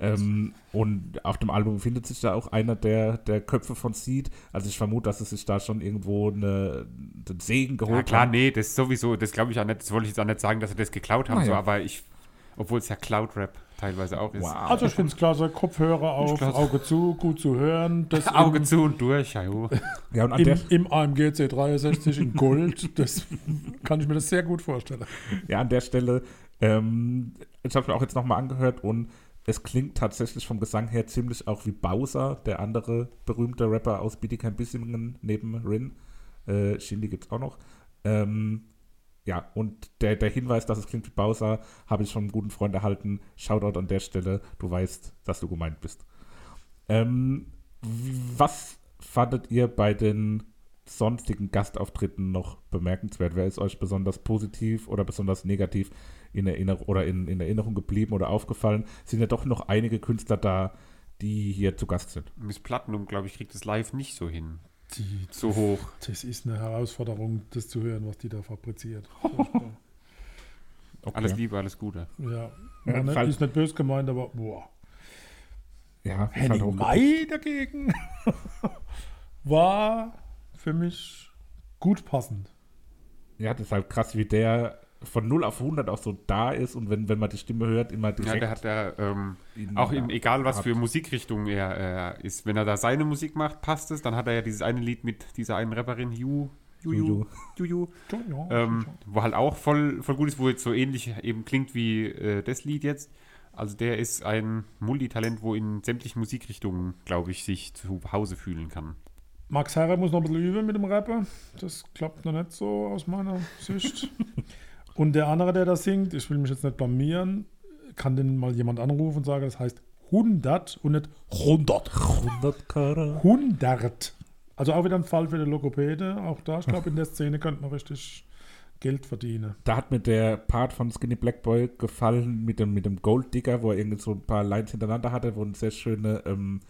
Ähm, und auf dem Album findet sich da auch einer der, der Köpfe von Seed. Also ich vermute, dass es sich da schon irgendwo eine, den Segen geholt Ja, klar, haben. nee, das sowieso, das glaube ich auch nicht, das wollte ich jetzt auch nicht sagen, dass sie das geklaut haben, Ah, so, ja. aber ich, obwohl es ja Cloud-Rap teilweise auch ist. Wow. Also ich finde es klasse. Kopfhörer auf, klasse. Auge zu, gut zu hören. Das [LAUGHS] Auge im, zu und durch, ja, jo. Ja, und an im, im AMG C63 in Gold. [LAUGHS] Das kann ich mir das sehr gut vorstellen. ja, an der Stelle, ähm, ich habe mir auch jetzt nochmal angehört und es klingt tatsächlich vom Gesang her ziemlich auch wie Bowser, der andere berühmte Rapper aus Bietigheim-Bissingen neben Rin. Äh, Shindy gibt es auch noch. Ähm, ja, und der, der Hinweis, dass es klingt wie Bowser, habe ich von einem guten Freund erhalten. Shoutout an der Stelle, du weißt, dass du gemeint bist. Ähm, was fandet ihr bei den sonstigen Gastauftritten noch bemerkenswert? Wer ist euch besonders positiv oder besonders negativ in Erinnerung oder in, in Erinnerung geblieben oder aufgefallen? Sind ja doch noch einige Künstler da, die hier zu Gast sind. Miss Platinum, glaube ich, kriegt das live nicht so hin. Die, So hoch. das ist eine Herausforderung, das zu hören, was die da fabriziert. [LAUGHS] Okay. Alles Liebe, alles Gute. ja, Ja, nicht, halt- ist nicht böse gemeint, aber boah. Ja, halt Henning hoch- Mai dagegen [LAUGHS] war für mich gut passend. Ja, das ist halt krass, wie der von 0 auf 100 auch so da ist und wenn, wenn man die Stimme hört, immer Ja, direkt. der hat ja, ähm, in- auch in, egal was hat- für Musikrichtung er äh, ist, wenn er da seine Musik macht, passt es. Dann hat er ja dieses eine Lied mit dieser einen Rapperin, Ju, Ju, Ju, Ju, Ju, Ja, ähm, wo halt auch voll, voll gut ist, wo jetzt so ähnlich eben klingt wie äh, das Lied jetzt. Also der ist ein Multitalent, wo in sämtlichen Musikrichtungen, glaube ich, sich zu Hause fühlen kann. Max Herrer muss noch ein bisschen üben mit dem Rapper. Das klappt noch nicht so aus meiner Sicht. [LAUGHS] Und der andere, der da singt, ich will mich jetzt nicht blamieren, kann den mal jemand anrufen und sagen, das heißt 100 und nicht 100. 100 Kara. 100. Also auch wieder ein Fall für die Logopäde. Auch da, ich glaube, in der Szene könnte man richtig Geld verdienen. Da hat mir der Part von Skinny Black Boy gefallen mit dem, mit dem Gold Digger, wo er irgendwie so ein paar Lines hintereinander hatte, wo eine sehr schöne ähm,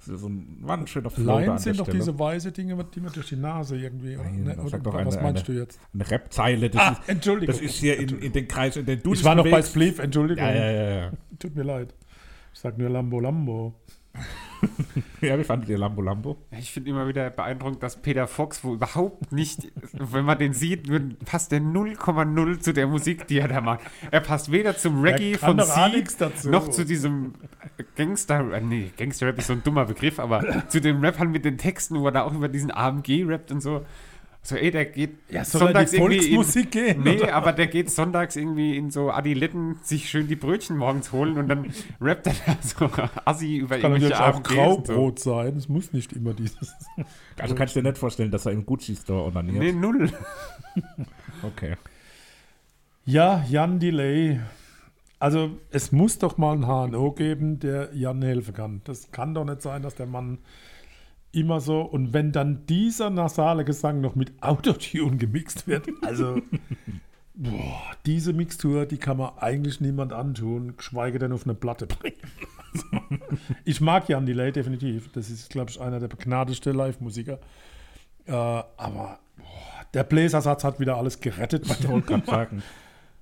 So ein, war ein schöner Flow da an Line der sind doch Stelle. diese weiße Dinge, die man durch die Nase irgendwie. Oder, Nein, ne, oder, sagt doch was eine- meinst eine- du jetzt? Eine Rap-Zeile, das, Ah, ist, Entschuldigung. das ist hier in, in den Kreis, in den du Ich war noch bei. Spliff, Entschuldigung. Ja, ja, ja. [LAUGHS] Tut mir leid. Ich sag nur Lambo Lambo. [LAUGHS] Ja, wie fandet ihr Lambo Lambo? Ich finde immer wieder beeindruckend, dass Peter Fox, wo überhaupt nicht, wenn man den sieht, passt der 0,0 zu der Musik, die er da macht. Er passt weder zum Reggae von dazu. noch zu diesem Gangster, äh, nee, Gangster-Rap ist so ein dummer Begriff, aber zu dem Rap halt mit den Texten, wo er da auch über diesen AMG rappt und so. So, ey, der geht Ja, die Volksmusik in, gehen, Nee, oder? aber der geht sonntags irgendwie in so Adiletten sich schön die Brötchen morgens holen und dann rappt er da so assi über Kann irgendwelche auch und so. Graubrot sein. Es muss nicht immer dieses. Also kannst du dir nicht vorstellen, dass er im Gucci-Store onaniert? Nee, null. Okay. Ja, Jan Delay. Also, es muss doch mal einen HNO geben, der Jan helfen kann. Das kann doch nicht sein, dass der Mann immer so. Und wenn dann dieser nasale Gesang noch mit Autotune gemixt wird, also. [LAUGHS] Boah, diese Mixtur, die kann man eigentlich niemand antun, geschweige denn auf eine Platte bringen. Also, ich mag Jan Delay definitiv. Das ist, glaube ich, einer der begnadeste Live-Musiker. Äh, aber boah, der Bläsersatz hat wieder alles gerettet. bei [LAUGHS] Ich wollte gerade sagen,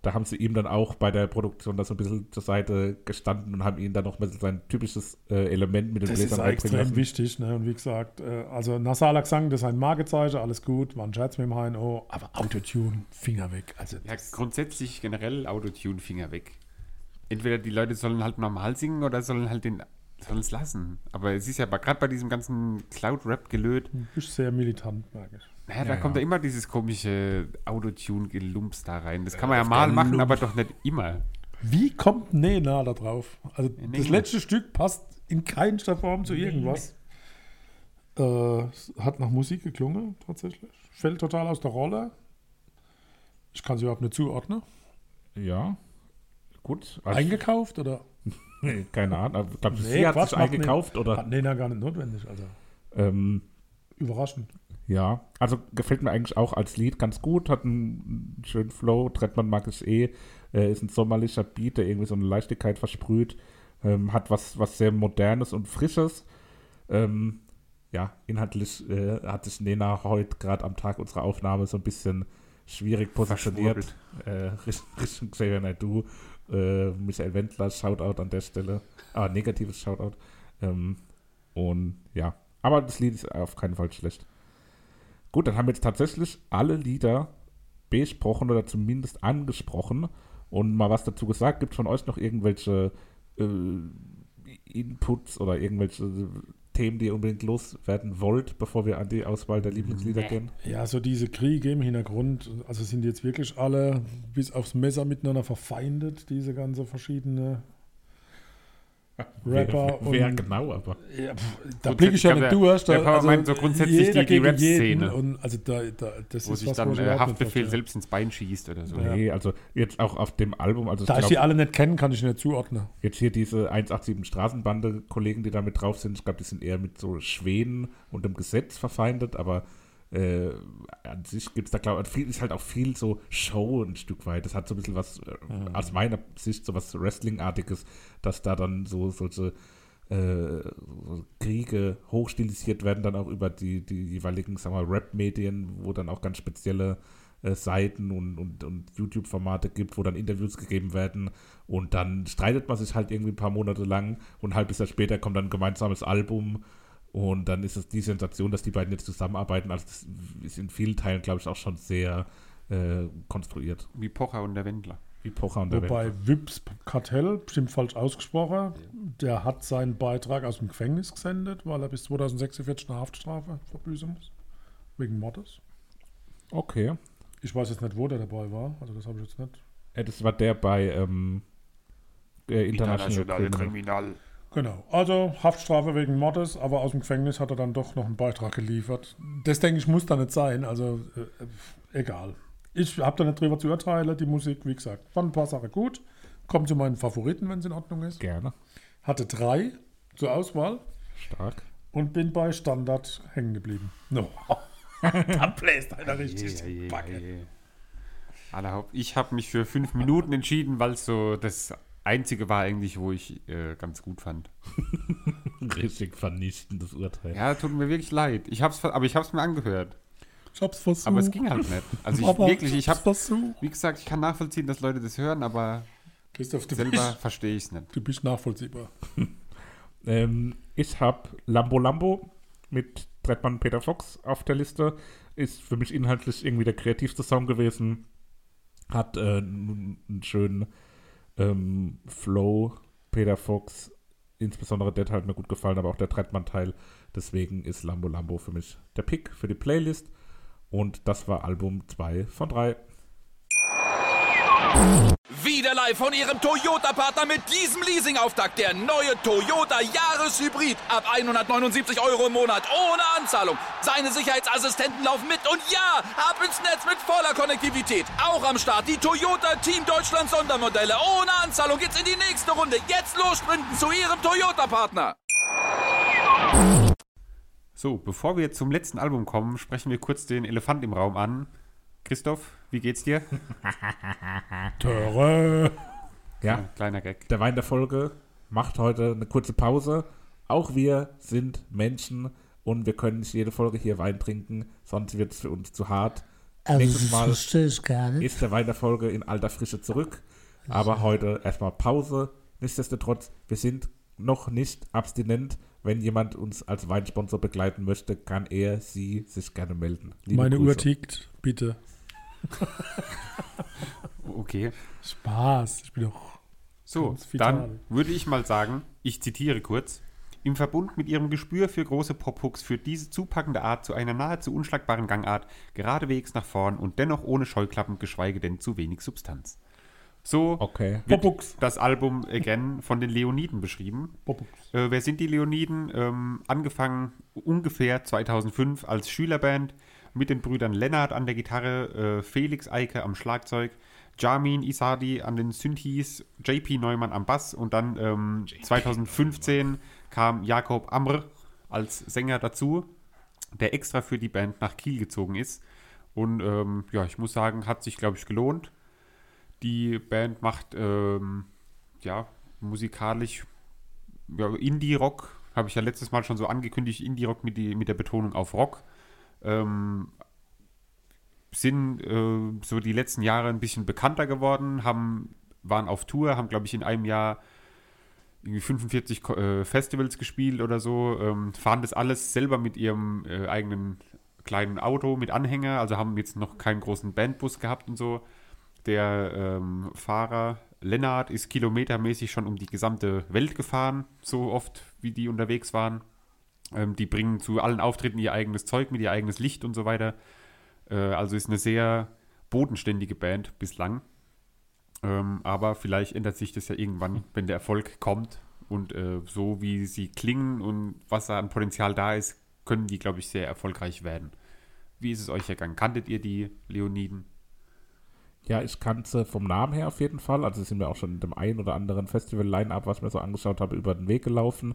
da haben sie ihm dann auch bei der Produktion da so ein bisschen zur Seite gestanden und haben ihn dann noch mit sein typisches äh, Element mit den Das ist Bläsern ja reinbringen extrem lassen. wichtig. Ne? Und wie gesagt, äh, also nasaler Gesang, das ist ein Markezeichen, alles gut, war ein Scherz mit dem HNO, aber Autotune, Finger weg. Also Ja, das- grundsätzlich generell Autotune-Finger weg. Entweder die Leute sollen halt normal singen oder sollen halt den sollen es lassen. Aber es ist ja gerade bei diesem ganzen Cloud-Rap-Gelöt, ist sehr militant, merke ich. Naja, da Ja, kommt ja. ja immer dieses komische Autotune-Gelumps da rein. Das kann man ja das mal machen, Gelumps. aber doch nicht immer. Wie kommt Nena da drauf? Also Nee. das letzte Stück passt in keinster Form zu irgendwas. Äh, hat nach Musik geklungen, tatsächlich. Fällt total aus der Rolle. Ich kann sie überhaupt nicht zuordnen. Ja. Gut. Also, Eingekauft oder? [LAUGHS] nee, keine Ahnung. aber Ich glaube, Nee, sie hat Quatsch, sich eingekauft Hat oder. Nena gar nicht notwendig. Also Ähm, überraschend. Ja, also gefällt mir eigentlich auch als Lied ganz gut. Hat einen schönen Flow. Trettmann mag ich eh. Äh, ist ein sommerlicher Beat, der irgendwie so eine Leichtigkeit versprüht. Ähm, hat was, was sehr Modernes und Frisches. Ähm, ja, inhaltlich äh, hat sich Nena heute gerade am Tag unserer Aufnahme so ein bisschen schwierig positioniert. Äh, Richtung, Xavier Naidoo, äh, Michael Wendler, Shoutout an der Stelle. Ah, negatives Shoutout. Ähm, und ja, aber das Lied ist auf keinen Fall schlecht. Gut, dann haben wir jetzt tatsächlich alle Lieder besprochen oder zumindest angesprochen und mal was dazu gesagt. Gibt es von euch noch irgendwelche äh, Inputs oder irgendwelche Themen, die ihr unbedingt loswerden wollt, bevor wir an die Auswahl der Lieblingslieder gehen? Ja, so diese Kriege im Hintergrund, also sind jetzt wirklich alle bis aufs Messer miteinander verfeindet, diese ganze verschiedene [LAUGHS] Rapper. Wer, wer und, genau, aber. Ja, pf, da blicke ich ja ich nicht glaub, durch. der- Da, der Papa meint so grundsätzlich die- die Rap-Szene. also da, da, das Wo ist sich was, dann äh, nicht Haftbefehl selbst ins Bein schießt oder so. Nee, also jetzt auch auf dem Album, also Da ich glaub, die alle nicht kenne, kann ich nicht zuordnen. Jetzt hier diese 187 Straßenbande-Kollegen, die da mit drauf sind, ich glaube, die sind eher mit so Schweden und dem Gesetz verfeindet, aber äh, an sich gibt es da, glaube ich, ist halt auch viel so Show ein Stück weit. Das hat so ein bisschen was, äh, aus meiner Sicht, so was Wrestling-artiges, dass da dann so solche äh, Kriege hochstilisiert werden, dann auch über die, die jeweiligen, sagen wir mal, Rap-Medien, wo dann auch ganz spezielle äh, Seiten und, und, und YouTube-Formate gibt, wo dann Interviews gegeben werden und dann streitet man sich halt irgendwie ein paar Monate lang und ein halbes Jahr später kommt dann ein gemeinsames Album und dann ist es die Sensation, dass die beiden jetzt zusammenarbeiten. Also das ist in vielen Teilen, glaube ich, auch schon sehr äh, konstruiert. Wie Pocher und der Wendler. Wie Pocher und der Wobei Wendler. Wips Kartell, bestimmt falsch ausgesprochen, der hat seinen Beitrag aus dem Gefängnis gesendet, weil er bis 2046 eine Haftstrafe verbüßen muss. Wegen Mordes. Okay. Ich weiß jetzt nicht, wo der dabei war. Also das habe ich jetzt nicht. Ja, das war der bei ähm, äh, International, Criminal. Kriminal. Genau. Also Haftstrafe wegen Mordes, aber aus dem Gefängnis hat er dann doch noch einen Beitrag geliefert. Das denke ich muss da nicht sein. Also äh, egal. Ich habe da nicht drüber zu urteilen. Die Musik, wie gesagt, fand ein paar Sachen gut. Kommt zu meinen Favoriten, wenn es in Ordnung ist. Gerne. Hatte drei zur Auswahl Stark. und bin bei Standard hängen geblieben. No. [LAUGHS] da bläst einer richtig Yeah, die yeah, Ich habe mich für fünf Minuten entschieden, weil es so das einzige war eigentlich, wo ich äh, ganz gut fand. [LAUGHS] Richtig vernichtendes Urteil. Ja, tut mir wirklich leid. Ich hab's, aber ich habe es mir angehört. Ich hab's versucht. Aber es ging halt nicht. Also ich Aber wirklich, ich hab's habe, versucht. wie gesagt, ich kann nachvollziehen, dass Leute das hören, aber Christoph, du selber verstehe ich es nicht. du bist nachvollziehbar. [LAUGHS] Ähm, ich habe Lambo Lambo mit Trettmann Peter Fox auf der Liste. Ist für mich inhaltlich irgendwie der kreativste Song gewesen. Hat äh, einen schönen ähm, Flow. Peter Fox, insbesondere der Teil hat mir gut gefallen, aber auch der Trettmann-Teil. Deswegen ist Lambo Lambo für mich der Pick für die Playlist. Und das war Album 2 von 3. Wieder live von Ihrem Toyota-Partner mit diesem Leasing-Auftakt. Der neue Toyota Jahreshybrid. Ab 179 Euro im Monat. Ohne Anzahlung. Seine Sicherheitsassistenten laufen mit. Und ja, ab ins Netz mit voller Konnektivität. Auch am Start die Toyota Team Deutschland Sondermodelle. Ohne Anzahlung geht's in die nächste Runde. Jetzt los sprinten zu Ihrem Toyota-Partner. So, bevor wir zum letzten Album kommen, sprechen wir kurz den Elefant im Raum an. Christoph, wie geht's dir? [LAUGHS] Töre. Ja, Kleiner Gag. der Wein der Folge macht heute eine kurze Pause. Auch wir sind Menschen und wir können nicht jede Folge hier Wein trinken, sonst wird es für uns zu hart. Also Nächstes Mal verstehe ich gar nicht. ist der Wein der Folge in alter Frische zurück. Aber heute erstmal Pause. Nichtsdestotrotz, wir sind noch nicht abstinent. Wenn jemand uns als Weinsponsor begleiten möchte, kann er, sie sich gerne melden. Liebe Meine Grüße. Uhr tickt, bitte. [LAUGHS] Okay. Spaß. Ich bin doch. So, dann würde ich mal sagen, ich zitiere kurz. Im Verbund mit ihrem Gespür für große Pophooks führt diese zupackende Art zu einer nahezu unschlagbaren Gangart, geradewegs nach vorn und dennoch ohne Scheuklappen, geschweige denn zu wenig Substanz. So Okay. wird Pophooks. das Album Again von den Leoniden beschrieben. Äh, wer sind die Leoniden? Ähm, angefangen ungefähr 2005 als Schülerband mit den Brüdern Lennart an der Gitarre, äh, Felix Eike am Schlagzeug, Jamin Isadi an den Synthes, JP Neumann am Bass und dann ähm, 2015 kam Jakob Amr als Sänger dazu, der extra für die Band nach Kiel gezogen ist. Und ähm, ja, ich muss sagen, hat sich, glaube ich, gelohnt. Die Band macht ähm, ja musikalisch ja, Indie-Rock, habe ich ja letztes Mal schon so angekündigt, Indie-Rock mit, die, mit der Betonung auf Rock. Ähm, sind äh, so die letzten Jahre ein bisschen bekannter geworden, haben, waren auf Tour, haben, glaube ich, in einem Jahr irgendwie 45 Ko- äh, Festivals gespielt oder so, ähm, fahren das alles selber mit ihrem äh, eigenen kleinen Auto mit Anhänger, also haben jetzt noch keinen großen Bandbus gehabt und so. Der ähm, Fahrer Lennart ist kilometermäßig schon um die gesamte Welt gefahren, so oft wie die unterwegs waren. Ähm, die bringen zu allen Auftritten ihr eigenes Zeug mit ihr eigenes Licht und so weiter. Äh, also ist eine sehr bodenständige Band bislang. Ähm, aber vielleicht ändert sich das ja irgendwann, wenn der Erfolg kommt. Und äh, so wie sie klingen und was da an Potenzial da ist, können die, glaube ich, sehr erfolgreich werden. Wie ist es euch ergangen? Kanntet ihr die Leoniden? Ja, ich kannte vom Namen her auf jeden Fall. Also sind mir auch schon in dem einen oder anderen Festival-Line-Up, was mir so angeschaut habe, über den Weg gelaufen.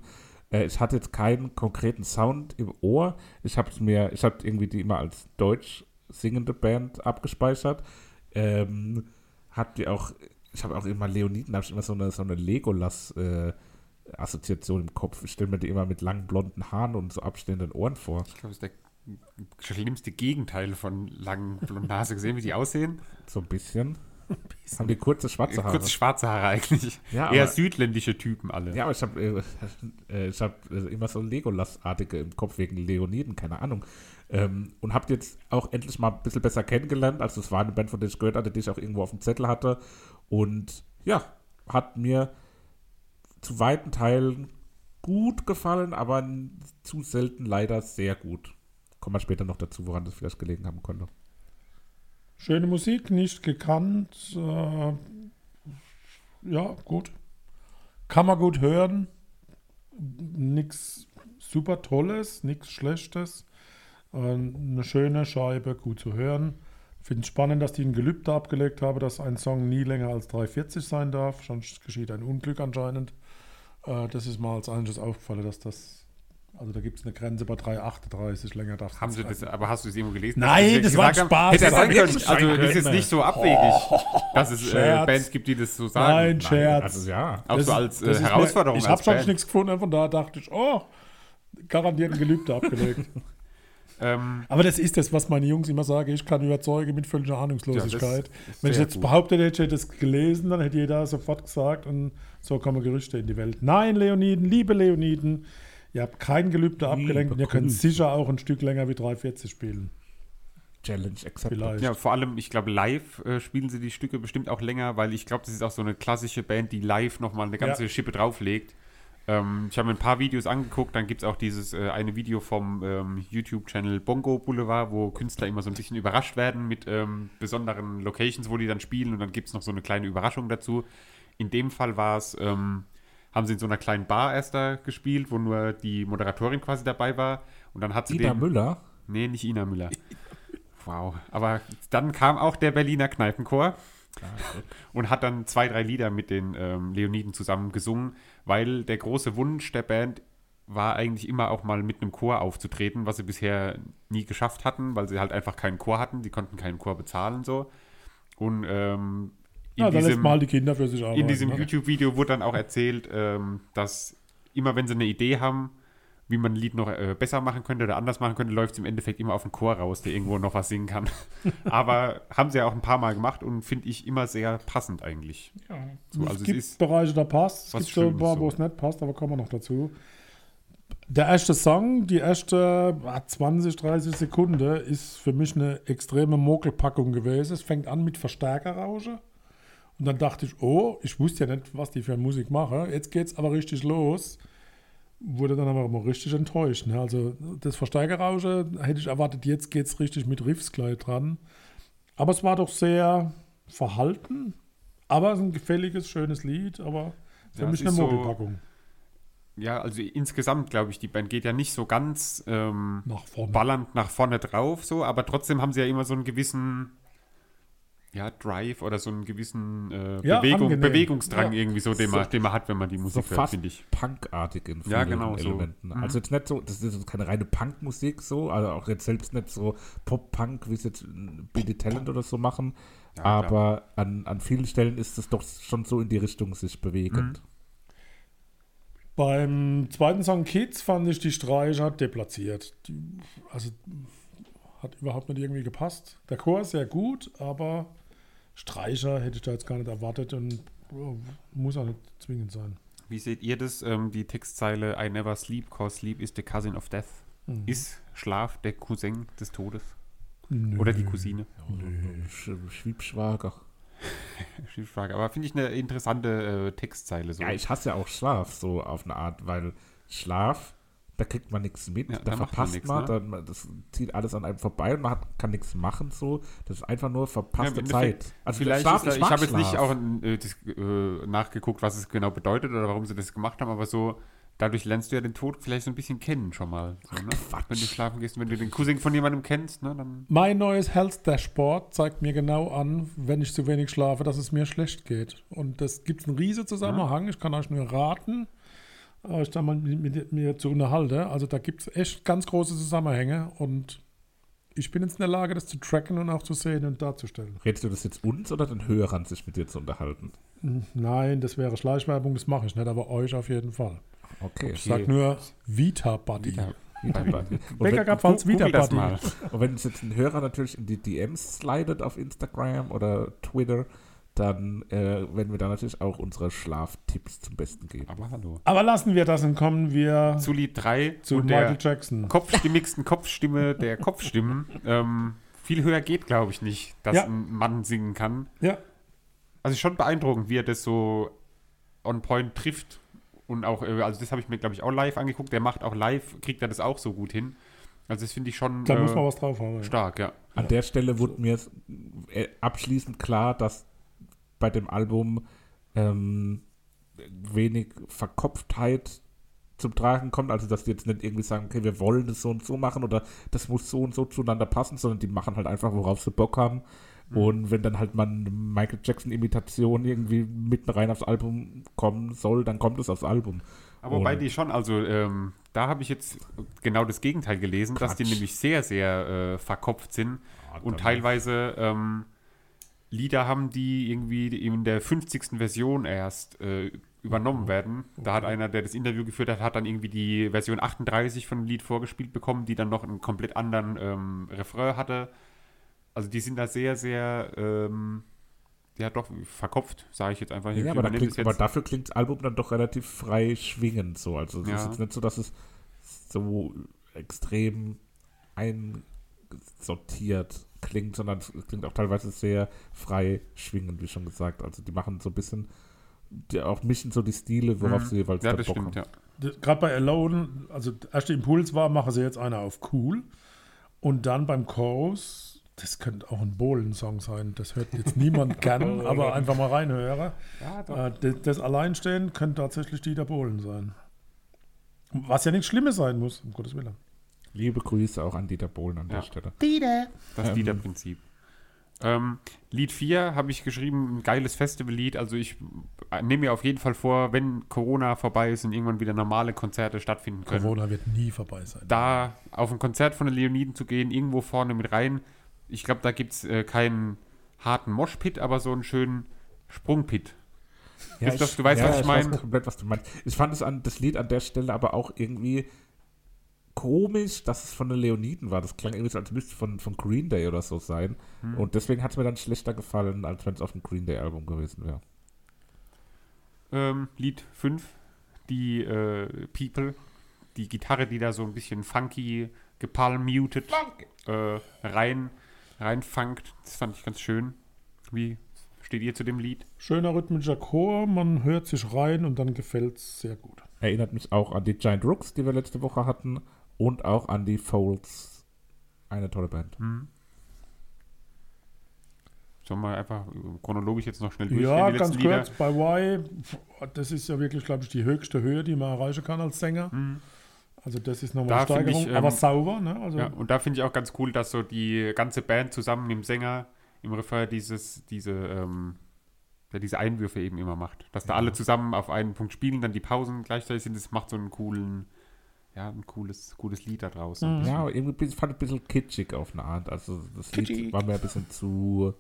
Äh, ich hatte jetzt keinen konkreten Sound im Ohr. Ich habe mir, ich habe irgendwie die immer als deutsch singende Band abgespeichert. Ähm, hat die auch, ich habe auch immer Leoniden, habe ich immer so eine, so eine Legolas äh, Assoziation im Kopf. Ich stelle mir die immer mit langen blonden Haaren und so abstehenden Ohren vor. Ich glaube, das ist der schlimmste Gegenteil von langen blonden Haaren. Gesehen, wie die aussehen? So ein bisschen. Haben die kurze schwarze Haare. Kurz schwarze Haare eigentlich. Ja, Eher aber- südländische Typen alle. Ja, aber ich habe äh, äh, ich hab, äh, immer so Legolas-artige im Kopf wegen Leoniden, keine Ahnung. Ähm, und habt jetzt auch endlich mal ein bisschen besser kennengelernt. Also es war eine Band, von der ich gehört hatte, die ich auch irgendwo auf dem Zettel hatte. Und ja, hat mir zu weiten Teilen gut gefallen, aber zu selten leider sehr gut. Kommen wir später noch dazu, woran das vielleicht gelegen haben konnte. Schöne Musik, nicht gekannt. Äh, ja, gut. Kann man gut hören. Nichts super Tolles, nichts Schlechtes. Äh, eine schöne Scheibe, gut zu hören. Finde spannend, dass die ein Gelübde abgelegt haben, dass ein Song nie länger als 3,40 sein darf. Sonst geschieht ein Unglück anscheinend. Äh, das ist mal als einiges aufgefallen, dass das Also da gibt es eine Grenze bei 3,38, länger darfst du Haben sie nicht das, aber hast du es irgendwo gelesen? Nein, sie das war gesagt haben? Spaß. Hätte er Das können. Also, das ist jetzt nicht so abwegig, dass es äh. Bands gibt, die das so sagen. Nein, Scherz. Also ja. Auch Das so als äh, das ist mir- Herausforderung. Ich habe schon nichts gefunden, von da dachte ich, oh, garantiert ein Gelübde abgelegt. [LAUGHS] Ähm, Aber das ist das, was meine Jungs immer sagen, ich kann überzeugen mit völliger Ahnungslosigkeit. Ja, das Wenn ich jetzt gut. behauptet hätte, ich hätte es gelesen, dann hätte jeder sofort gesagt und so kommen Gerüchte in die Welt. Nein, Leoniden, liebe Leoniden, ihr habt kein Gelübde abgelenkt und ihr könnt sicher auch ein Stück länger wie 3,40 spielen. Challenge accepted. Vielleicht. ja, vor allem, ich glaube, live äh, spielen sie die Stücke bestimmt auch länger, weil ich glaube, das ist auch so eine klassische Band, die live nochmal eine ganze Ja. Schippe drauflegt. Ähm, ich habe mir ein paar Videos angeguckt, dann gibt es auch dieses äh, eine Video vom ähm, YouTube-Channel Bongo Boulevard, wo Künstler immer so ein bisschen überrascht werden mit ähm, besonderen Locations, wo die dann spielen und dann gibt es noch so eine kleine Überraschung dazu. In dem Fall war es, ähm, haben sie in so einer kleinen Bar erst da gespielt, wo nur die Moderatorin quasi dabei war und dann hat sie Ida den, Müller. Nee, nicht Ina Müller. Wow. Aber dann kam auch der Berliner Kneipenchor und hat dann zwei, drei Lieder mit den ähm, Leoniden zusammen gesungen, weil der große Wunsch der Band war eigentlich immer auch mal mit einem Chor aufzutreten, was sie bisher nie geschafft hatten, weil sie halt einfach keinen Chor hatten. Die konnten keinen Chor bezahlen so. Und ähm, in Ja, da lässt diesem, mal die Kinder für sich arbeiten. in diesem ne? YouTube-Video wurde dann auch erzählt, ähm, dass immer wenn sie eine Idee haben, wie man ein Lied noch äh, besser machen könnte oder anders machen könnte, läuft es im Endeffekt immer auf einen Chor raus, der irgendwo noch was singen kann. [LAUGHS] Aber haben sie ja auch ein paar Mal gemacht und finde ich immer sehr passend eigentlich. So, also es es gibt ist Bereiche, da passt. Es gibt so ein paar, wo es nicht passt, aber kommen wir noch dazu. Der erste Song, die erste ah, 20, 30 Sekunden, ist für mich eine extreme Mogelpackung gewesen. Es fängt an mit Verstärkerrauschen. Und dann dachte ich, oh, ich wusste ja nicht, was die für Musik machen. Jetzt geht es aber richtig los. Wurde dann aber immer richtig enttäuscht. Ne? Also das Verstärkerrauschen hätte ich erwartet, jetzt geht es richtig mit Riffs gleich dran. Aber es war doch sehr verhalten. Aber es ist ein gefälliges, schönes Lied, aber für Ja, mich eine so- Mogelpackung. ja, also insgesamt glaube ich, die Band geht ja nicht so ganz ähm, Nach vorne. ballernd nach vorne drauf, so, aber trotzdem haben sie ja immer so einen gewissen ja, Drive oder so einen gewissen äh, Ja, Bewegung. Bewegungsdrang Ja. irgendwie so, den, man, den man hat, wenn man die So Musik hört, fast finde ich. punkartig in vielen Ja, genau so. Elementen. Also jetzt nicht so, das ist jetzt keine reine Punkmusik so, also auch jetzt selbst nicht so Pop-Punk, wie es jetzt Billy Talent oder so machen, Ja, klar. aber an, an vielen Stellen ist es doch schon so in die Richtung sich bewegend. Beim zweiten Song Kids fand ich die Streicher deplatziert. Die, also hat überhaupt nicht irgendwie gepasst. Der Chor ist sehr gut, aber Streicher hätte ich da jetzt gar nicht erwartet und oh, muss auch nicht zwingend sein. Wie seht ihr das, ähm, die Textzeile I never sleep, cause sleep is the cousin of death? Mhm. Ist Schlaf der Cousin des Todes? Nö. Oder die Cousine? Sch Schwiebschwager. Frage. [LAUGHS] Aber finde ich eine interessante äh, Textzeile so. Ja, ich hasse ja auch Schlaf so auf eine Art, weil Schlaf, da kriegt man nichts mit, Ja, da man verpasst nix, man, ne? dann, man- das zieht alles an einem vorbei und man hat, kann nichts machen so. Das ist einfach nur Ja, verpasste Endeffekt, Zeit. Also vielleicht Schlaf, ist da, ich mag habe jetzt nicht auch äh, das, äh, nachgeguckt, was es genau bedeutet oder warum sie das gemacht haben, aber so dadurch lernst du ja den Tod vielleicht so ein bisschen kennen schon mal. So, ne? Quatsch. Wenn du schlafen gehst, wenn du den Cousin von jemandem kennst, ne, dann Mein neues Health Dashboard zeigt mir genau an, wenn ich zu wenig schlafe, dass es mir schlecht geht. Und das gibt einen riesen Zusammenhang. Ich kann euch nur raten, euch da mal mit, mit mir zu unterhalten. Also da gibt es echt ganz große Zusammenhänge und ich bin jetzt in der Lage, das zu tracken und auch zu sehen und darzustellen. Redest du das jetzt uns oder den Hörern, sich mit dir zu unterhalten? Nein, das wäre Schleichwerbung, das mache ich nicht, aber euch auf jeden Fall. Okay. Ich sag nur Vita Buddy. gab Vita Google das Buddy. und wenn es jetzt ein Hörer natürlich in die DMs slidet auf Instagram oder Twitter, dann äh, werden wir da natürlich auch unsere Schlaftipps zum Besten geben. Aber hallo. Aber lassen wir das und kommen wir Zu Lied 3 zu und Michael der Jackson. kopfstimmigsten Kopfstimme der Kopfstimmen. ähm, viel höher geht, glaube ich, nicht, dass Ja. ein Mann singen kann. Ja, Also schon beeindruckend, wie er das so on point trifft. Und auch, äh, also das habe ich mir, glaube ich, auch live angeguckt. Der macht auch live, kriegt er das auch so gut hin. Also das finde ich schon da muss man äh, was drauf haben. stark, ja. An der Stelle wurde mir äh, abschließend klar, dass bei dem Album ähm, wenig Verkopftheit zum Tragen kommt. Also, dass die jetzt nicht irgendwie sagen, okay, wir wollen das so und so machen oder das muss so und so zueinander passen, sondern die machen halt einfach, worauf sie Bock haben. Und wenn dann halt mal eine Michael Jackson-Imitation irgendwie mitten rein aufs Album kommen soll, dann kommt es aufs Album. Aber bei Und- die schon, also ähm, da habe ich jetzt genau das Gegenteil gelesen, dass die Quatsch. nämlich sehr, sehr äh, verkopft sind Ah, und teilweise ähm, Lieder haben, die irgendwie in der 50. Version erst äh, übernommen werden. Da hat einer, der das Interview geführt hat, hat dann irgendwie die Version 38 von dem Lied vorgespielt bekommen, die dann noch einen komplett anderen ähm, Refrain hatte. Also die sind da sehr, sehr, ähm, ja doch, verkopft, sage ich jetzt einfach. Ja, aber, da klingt, aber dafür klingt das Album dann doch relativ frei schwingend so. Also es Ja. ist jetzt nicht so, dass es so extrem einsortiert klingt, sondern es klingt auch teilweise sehr frei schwingend, wie schon gesagt. Also die machen so ein bisschen, die auch mischen so die Stile, worauf sie jeweils Mhm. ja, da das Bock stimmt, haben. ja. Gerade bei Alone, also der erste Impuls war, machen sie jetzt einer auf cool. Und dann beim Chorus, das könnte auch ein Bohlen-Song sein, das hört jetzt niemand [LAUGHS] gern, aber einfach mal reinhören. Äh, das, das Alleinstehen könnte tatsächlich Dieter Bohlen sein. Was ja nichts Schlimmes sein muss, um Gottes Willen. Liebe Grüße auch an Dieter Bohlen an Ja. der Stelle. Das Ähm. Liederprinzip. Ähm, Lied 4 habe ich geschrieben, ein geiles Festivallied. Also ich äh, nehme mir auf jeden Fall vor, wenn Corona vorbei ist und irgendwann wieder normale Konzerte stattfinden können, Corona wird nie vorbei sein. da auf ein Konzert von den Leoniden zu gehen, irgendwo vorne mit rein. Ich glaube, da gibt es äh, keinen harten Moshpit, aber so einen schönen Sprungpit. Christoph, du weißt, was ich meine? weiß komplett, was du meinst. Ich fand es an, das Lied an der Stelle aber auch irgendwie komisch, dass es von den Leoniden war. Das klang irgendwie so, als müsste es von, von Green Day oder so sein. Hm. Und deswegen hat es mir dann schlechter gefallen, als wenn es auf dem Green Day-Album gewesen wäre. Ähm, Lied 5, die äh, People, die Gitarre, die da so ein bisschen funky, gepalmuted äh, rein, reinfunkt. Das fand ich ganz schön. Wie steht ihr zu dem Lied? Schöner rhythmischer Chor, man hört sich rein und dann gefällt es sehr gut. Erinnert mich auch an die Giant Rooks, die wir letzte Woche hatten. Und auch an die Folds. Eine tolle Band. Hm. Sollen wir einfach chronologisch jetzt noch schnell durchgehen, Ja, die ganz Lieder? kurz, bei Y, das ist ja wirklich, glaube ich, die höchste Höhe, die man erreichen kann als Sänger. Also das ist nochmal Hm. Da eine Steigerung, ich, ähm, aber sauber. Ne? Also Ja, und da finde ich auch ganz cool, dass so die ganze Band zusammen mit dem Sänger im Refrain dieses, diese, ähm, diese Einwürfe eben immer macht. Dass da alle zusammen auf einen Punkt spielen, dann die Pausen gleichzeitig sind, das macht so einen coolen, ja, ein cooles, cooles Lied da draußen. Ja, aber irgendwie fand ich ein bisschen kitschig auf eine Art. Also das Lied Kitschig. war mir ein bisschen zu,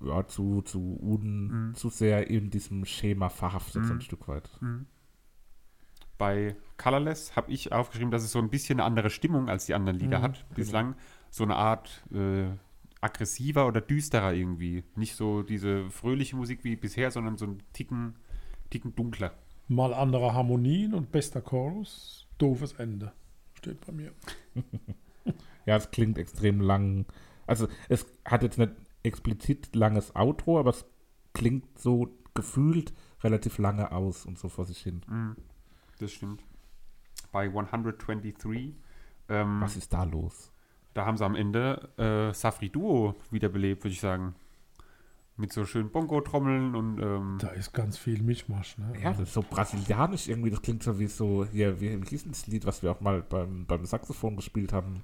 ja, zu, zu, un, Mhm. zu sehr in diesem Schema verhaftet, so ein Stück weit. Bei Colorless habe ich aufgeschrieben, dass es so ein bisschen eine andere Stimmung als die anderen Lieder hat bislang. So eine Art äh, aggressiver oder düsterer irgendwie. Nicht so diese fröhliche Musik wie bisher, sondern so ein Ticken, Ticken dunkler. Mal andere Harmonien und bester Chorus, doofes Ende. Steht bei mir. [LAUGHS] Ja, es klingt extrem lang. Also es hat jetzt nicht explizit langes Outro, aber es klingt so gefühlt relativ lange aus und so vor sich hin. Das stimmt. Bei 123, ähm, Was ist da los? da haben sie am Ende äh, Safri Duo wiederbelebt, würde ich sagen. Mit so schönen Bongo-Trommeln und ähm, Da ist ganz viel Mischmasch. Ne? Ja, das ist so brasilianisch irgendwie. Das klingt so wie so, hier, wie, das Lied, was wir auch mal beim, beim Saxophon gespielt haben?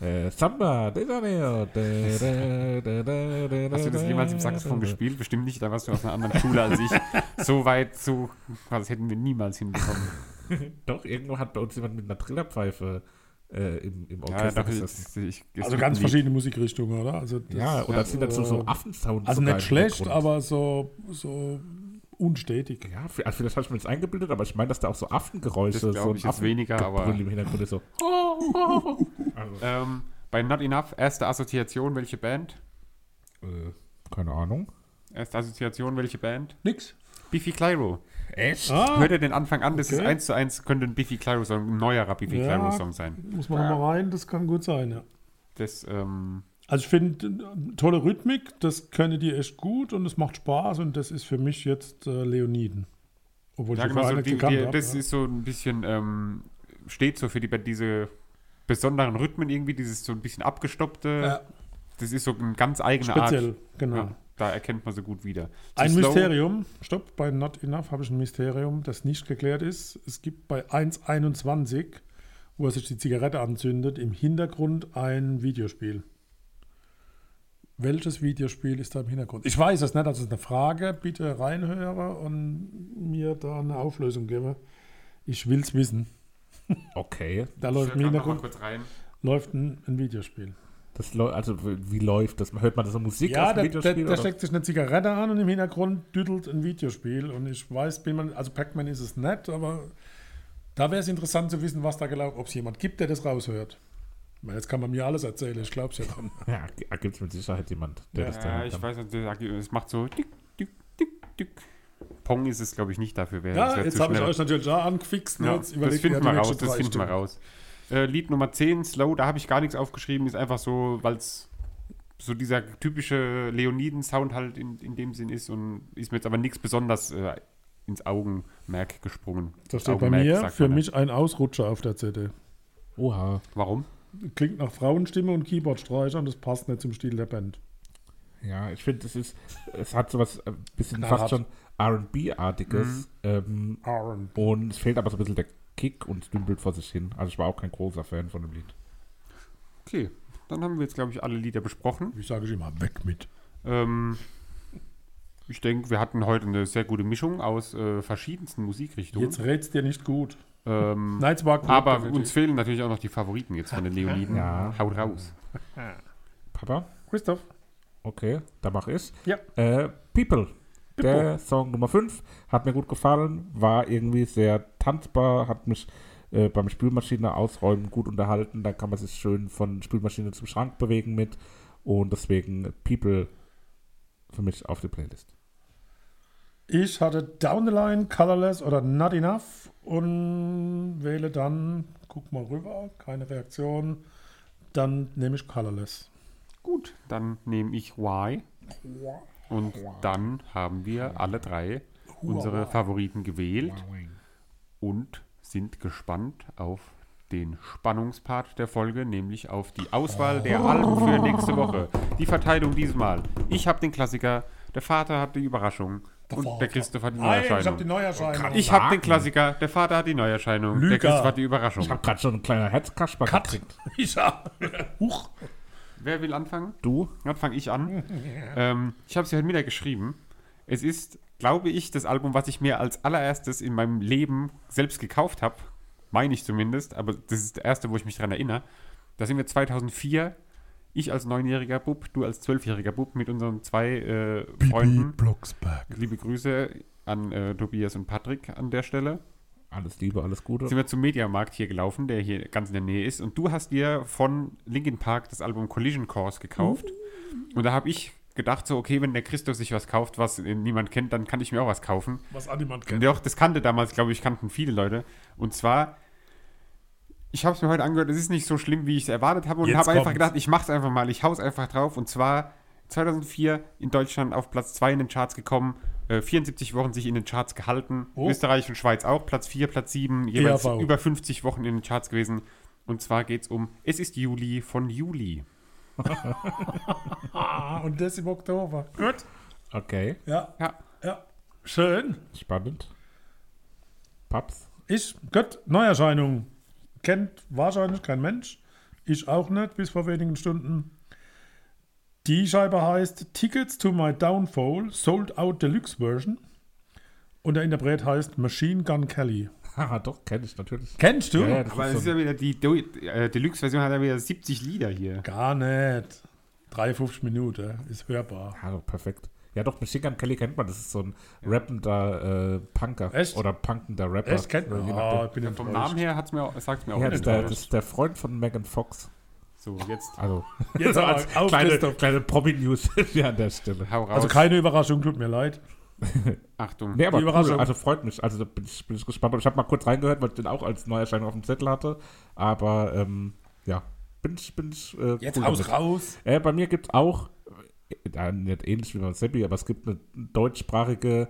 Äh, Samba de Janeiro. de- de- de- de- de- Hast du das jemals im Saxophon gespielt? Bestimmt nicht, da warst du aus einer anderen Schule als ich. [LAUGHS] So weit, so, das hätten wir niemals hinbekommen. Doch, irgendwo hat bei uns jemand mit einer Trillerpfeife äh, im, im Ja, Orchester doch, gesessen. ich, ich, Also ganz verschiedene Musikrichtungen, oder? Also das, Ja, und da sind dazu so äh, Affensounds. Also nicht schlecht, aber so, so unstetig. Ja, für- also vielleicht habe ich mir das eingebildet, aber ich meine, dass da auch so Affengeräusche, Das so ein ich jetzt weniger, aber- im Hintergrund ist so. [LAUGHS] ähm, bei Not Enough, erste Assoziation, welche Band? Äh, keine Ahnung. Erste Assoziation, welche Band? Nix. Biffy Clyro. Echt? Ah, Hört ihr den Anfang an? Das ist okay. eins zu eins, könnte ein Biffy Clyro-Song, ein neuerer Biffy Ja. Clyro-Song sein. muss man noch mal rein, das kann gut sein, ja. Das, ähm, Also ich finde, äh, tolle Rhythmik, das können die echt gut und es macht Spaß und das ist für mich jetzt äh, Leoniden. Obwohl ja, ich vorher so die, gekannt die, hab, das ja. ist so ein bisschen, ähm, steht so für die diese besonderen Rhythmen irgendwie, dieses so ein bisschen abgestoppte. Ja. Das ist so eine ganz eigene Art. Speziell, genau. Ja, da erkennt man so gut wieder. Zu Ein slow- Mysterium, stopp, bei Not Enough habe ich ein Mysterium, das nicht geklärt ist. Es gibt bei 1.21, wo er sich die Zigarette anzündet, im Hintergrund ein Videospiel. Welches Videospiel ist da im Hintergrund? Ich weiß es nicht, das ist eine Frage. Bitte reinhören und mir da eine Auflösung geben. Ich will's wissen. Okay. Da läuft im Hintergrund kurz rein. läuft ein, ein Videospiel. Das also wie läuft das? Hört man das so Musik Ja, aus der, dem der, Videospiel? der oder? steckt sich eine Zigarette an und im Hintergrund düdelt ein Videospiel. Und ich weiß, bin man, also Pac-Man ist es nicht, aber da wäre es interessant zu wissen, was da gelaufen ob es jemand gibt, der das raushört. Meine, jetzt kann man mir alles erzählen, ich glaube es ja dann. [LAUGHS] Ja, gibt es mit Sicherheit jemand, der das da Ja, ich dann. weiß, nicht, der es macht so dick, dick, dick, dick. Pong ist es, glaube ich, nicht dafür. Wär, das Ja, wär jetzt habe ich euch natürlich auch angefixt. Ja, das finden wir raus, das finden wir raus. Äh, Lied Nummer 10, Slow, da habe ich gar nichts aufgeschrieben, ist einfach so, weil es so dieser typische Leoniden-Sound halt in, in dem Sinn ist und ist mir jetzt aber nichts besonders äh, ins Augenmerk gesprungen. Da steht bei Augenmerk, mir sagt für mich ein Ausrutscher auf der CD. Oha. Warum? Klingt nach Frauenstimme und Keyboardstreicher und das passt nicht zum Stil der Band. Ja, ich finde, es ist, es hat sowas ein bisschen Knallhart. fast schon R&B-artiges. Ähm, R&B. und es fehlt aber so ein bisschen der Kick und dümpelt vor sich hin. Also ich war auch kein großer Fan von dem Lied. Okay, dann haben wir jetzt, glaube ich, alle Lieder besprochen. Wie sage ich immer, weg mit. Ähm, ich denke, wir hatten heute eine sehr gute Mischung aus äh, verschiedensten Musikrichtungen. Jetzt rätst dir nicht gut. Ähm, [LAUGHS] Nein, es war gut. aber definitiv. uns fehlen natürlich auch noch die Favoriten jetzt von den Leoniden. Ja. Haut raus. Papa? Christoph. Okay, da mache ich. Ja. Äh, People. Der Song Nummer 5 hat mir gut gefallen, war irgendwie sehr tanzbar, hat mich äh, beim Spülmaschine ausräumen gut unterhalten. Da kann man sich schön von Spülmaschine zum Schrank bewegen mit. Und deswegen People für mich auf die Playlist. Ich hatte Down the Line, Colorless oder Not Enough und wähle dann, guck mal rüber, keine Reaktion, dann nehme ich Colorless. Gut, dann nehme ich Y. Und dann haben wir alle drei unsere Favoriten gewählt und sind gespannt auf den Spannungspart der Folge, nämlich auf die Auswahl der Alben für nächste Woche. Die Verteilung diesmal. Ich habe den Klassiker, der Vater hat die Überraschung und der Christoph hat die Nein, ich habe Neuerscheinung. die Neuerscheinung. Ich habe den Klassiker, der Vater hat die Neuerscheinung, der Lüger. Christoph hat die Überraschung. Ich habe gerade schon ein kleiner Herzkasper gekriegt. [LAUGHS] Huch. Wer will anfangen? Du? Dann fange ich an. [LAUGHS] ähm, ich habe es ja heute Mittag geschrieben. Es ist, glaube ich, das Album, was ich mir als allererstes in meinem Leben selbst gekauft habe. Meine ich zumindest, aber das ist der erste, wo ich mich dran erinnere. Da sind wir 2004, ich als neunjähriger Bub, du als zwölfjähriger Bub mit unseren zwei äh, Freunden. Blocksberg. Liebe Grüße an äh, Tobias und Patrick an der Stelle. Alles Liebe, alles Gute. Sind wir zum Mediamarkt hier gelaufen, der hier ganz in der Nähe ist. Und du hast dir von Linkin Park das Album Collision Course gekauft. Und da habe ich gedacht, so, okay, wenn der Christoph sich was kauft, was niemand kennt, dann kann ich mir auch was kaufen. Was an niemand Und kennt. doch, das kannte damals, glaube ich, kannten viele Leute. Und zwar, ich habe es mir heute angehört, es ist nicht so schlimm, wie ich es erwartet habe. Und habe einfach gedacht, ich mache es einfach mal, ich hau's einfach drauf. Und zwar 2004 in Deutschland auf Platz 2 in den Charts gekommen, äh, 74 Wochen sich in den Charts gehalten. Oh. Österreich und Schweiz auch, Platz 4, Platz 7, jeweils ERV. über 50 Wochen in den Charts gewesen. Und zwar geht es um Es ist Juli von Juli. Ah, [LAUGHS] und das im Oktober. Gut. Okay, Ja, Ja, ja. Schön. spannend. Paps? Ich, gut, Neuerscheinung. Kennt wahrscheinlich kein Mensch. Ich auch nicht, bis vor wenigen Stunden. Die Scheibe heißt Tickets to My Downfall, Sold Out Deluxe Version. Und der Interpret heißt Machine Gun Kelly. Haha, doch, kenne ich natürlich. Kennst du? Ja, ja, das aber ist es ist so, ja wieder die äh, Deluxe-Version hat ja wieder 70 Lieder hier. Gar nicht. 53 Minuten, ist hörbar. ja, doch, perfekt. Ja, doch, Machine Gun Kelly kennt man. Das ist so ein rappender äh, Punker. Echt? Oder punkender Rapper. Echt, kennt man? Nachdem. ich bin Vom enttäuscht. Namen her hat's mir, sagt es mir auch Ja, nicht. das ist der Freund von Megan Fox. So, jetzt Also, Jetzt [LAUGHS] als auf, kleine, kleine Promi-News [LAUGHS] hier an der Stelle. hau raus. Also keine Überraschung, tut mir leid. [LAUGHS] Achtung. Nee, aber cool, Überraschung. also freut mich. Also da bin ich, bin ich gespannt. Ich habe mal kurz reingehört, weil ich den auch als Neuerscheinung auf dem Zettel hatte. Aber ähm, ja, bin ich, bin ich äh, Jetzt cool raus, damit. raus. Äh, bei mir gibt es auch, äh, nicht ähnlich wie beim Seppi, aber es gibt eine deutschsprachige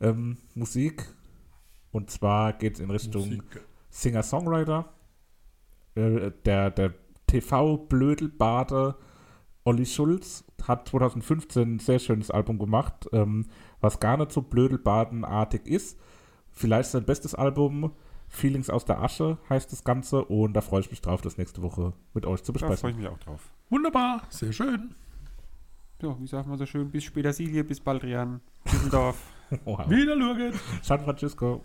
ähm, Musik. Und zwar geht es in Richtung Singer-Songwriter. Äh, der der TV-Blödelbade Olli Schulz hat 2015 ein sehr schönes Album gemacht, ähm, was gar nicht so blödelbadenartig ist. Vielleicht sein bestes Album, Feelings aus der Asche heißt das Ganze und da freue ich mich drauf, das nächste Woche mit euch zu Da freue ich besprechen. mich auch drauf. Wunderbar, sehr schön. Ja, wie sagt man so schön? Bis später Silje, bis Baldrian, Düsseldorf. [LAUGHS] Wow. Wieder Lurget. San Francisco.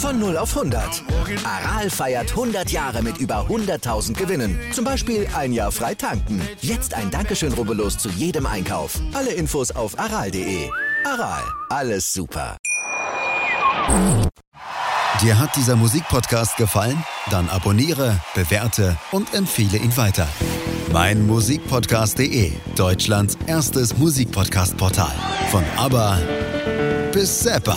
Von 0 auf 100. Aral feiert 100 Jahre mit über 100.000 Gewinnen. Zum Beispiel ein Jahr frei tanken. Jetzt ein Dankeschön, rubbellos zu jedem Einkauf. Alle Infos auf aral.de. Aral, alles super. Dir hat dieser Musikpodcast gefallen? Dann abonniere, bewerte und empfehle ihn weiter. Mein Musikpodcast.de, Deutschlands erstes Musikpodcast-Portal. Von ABBA bis Zappa.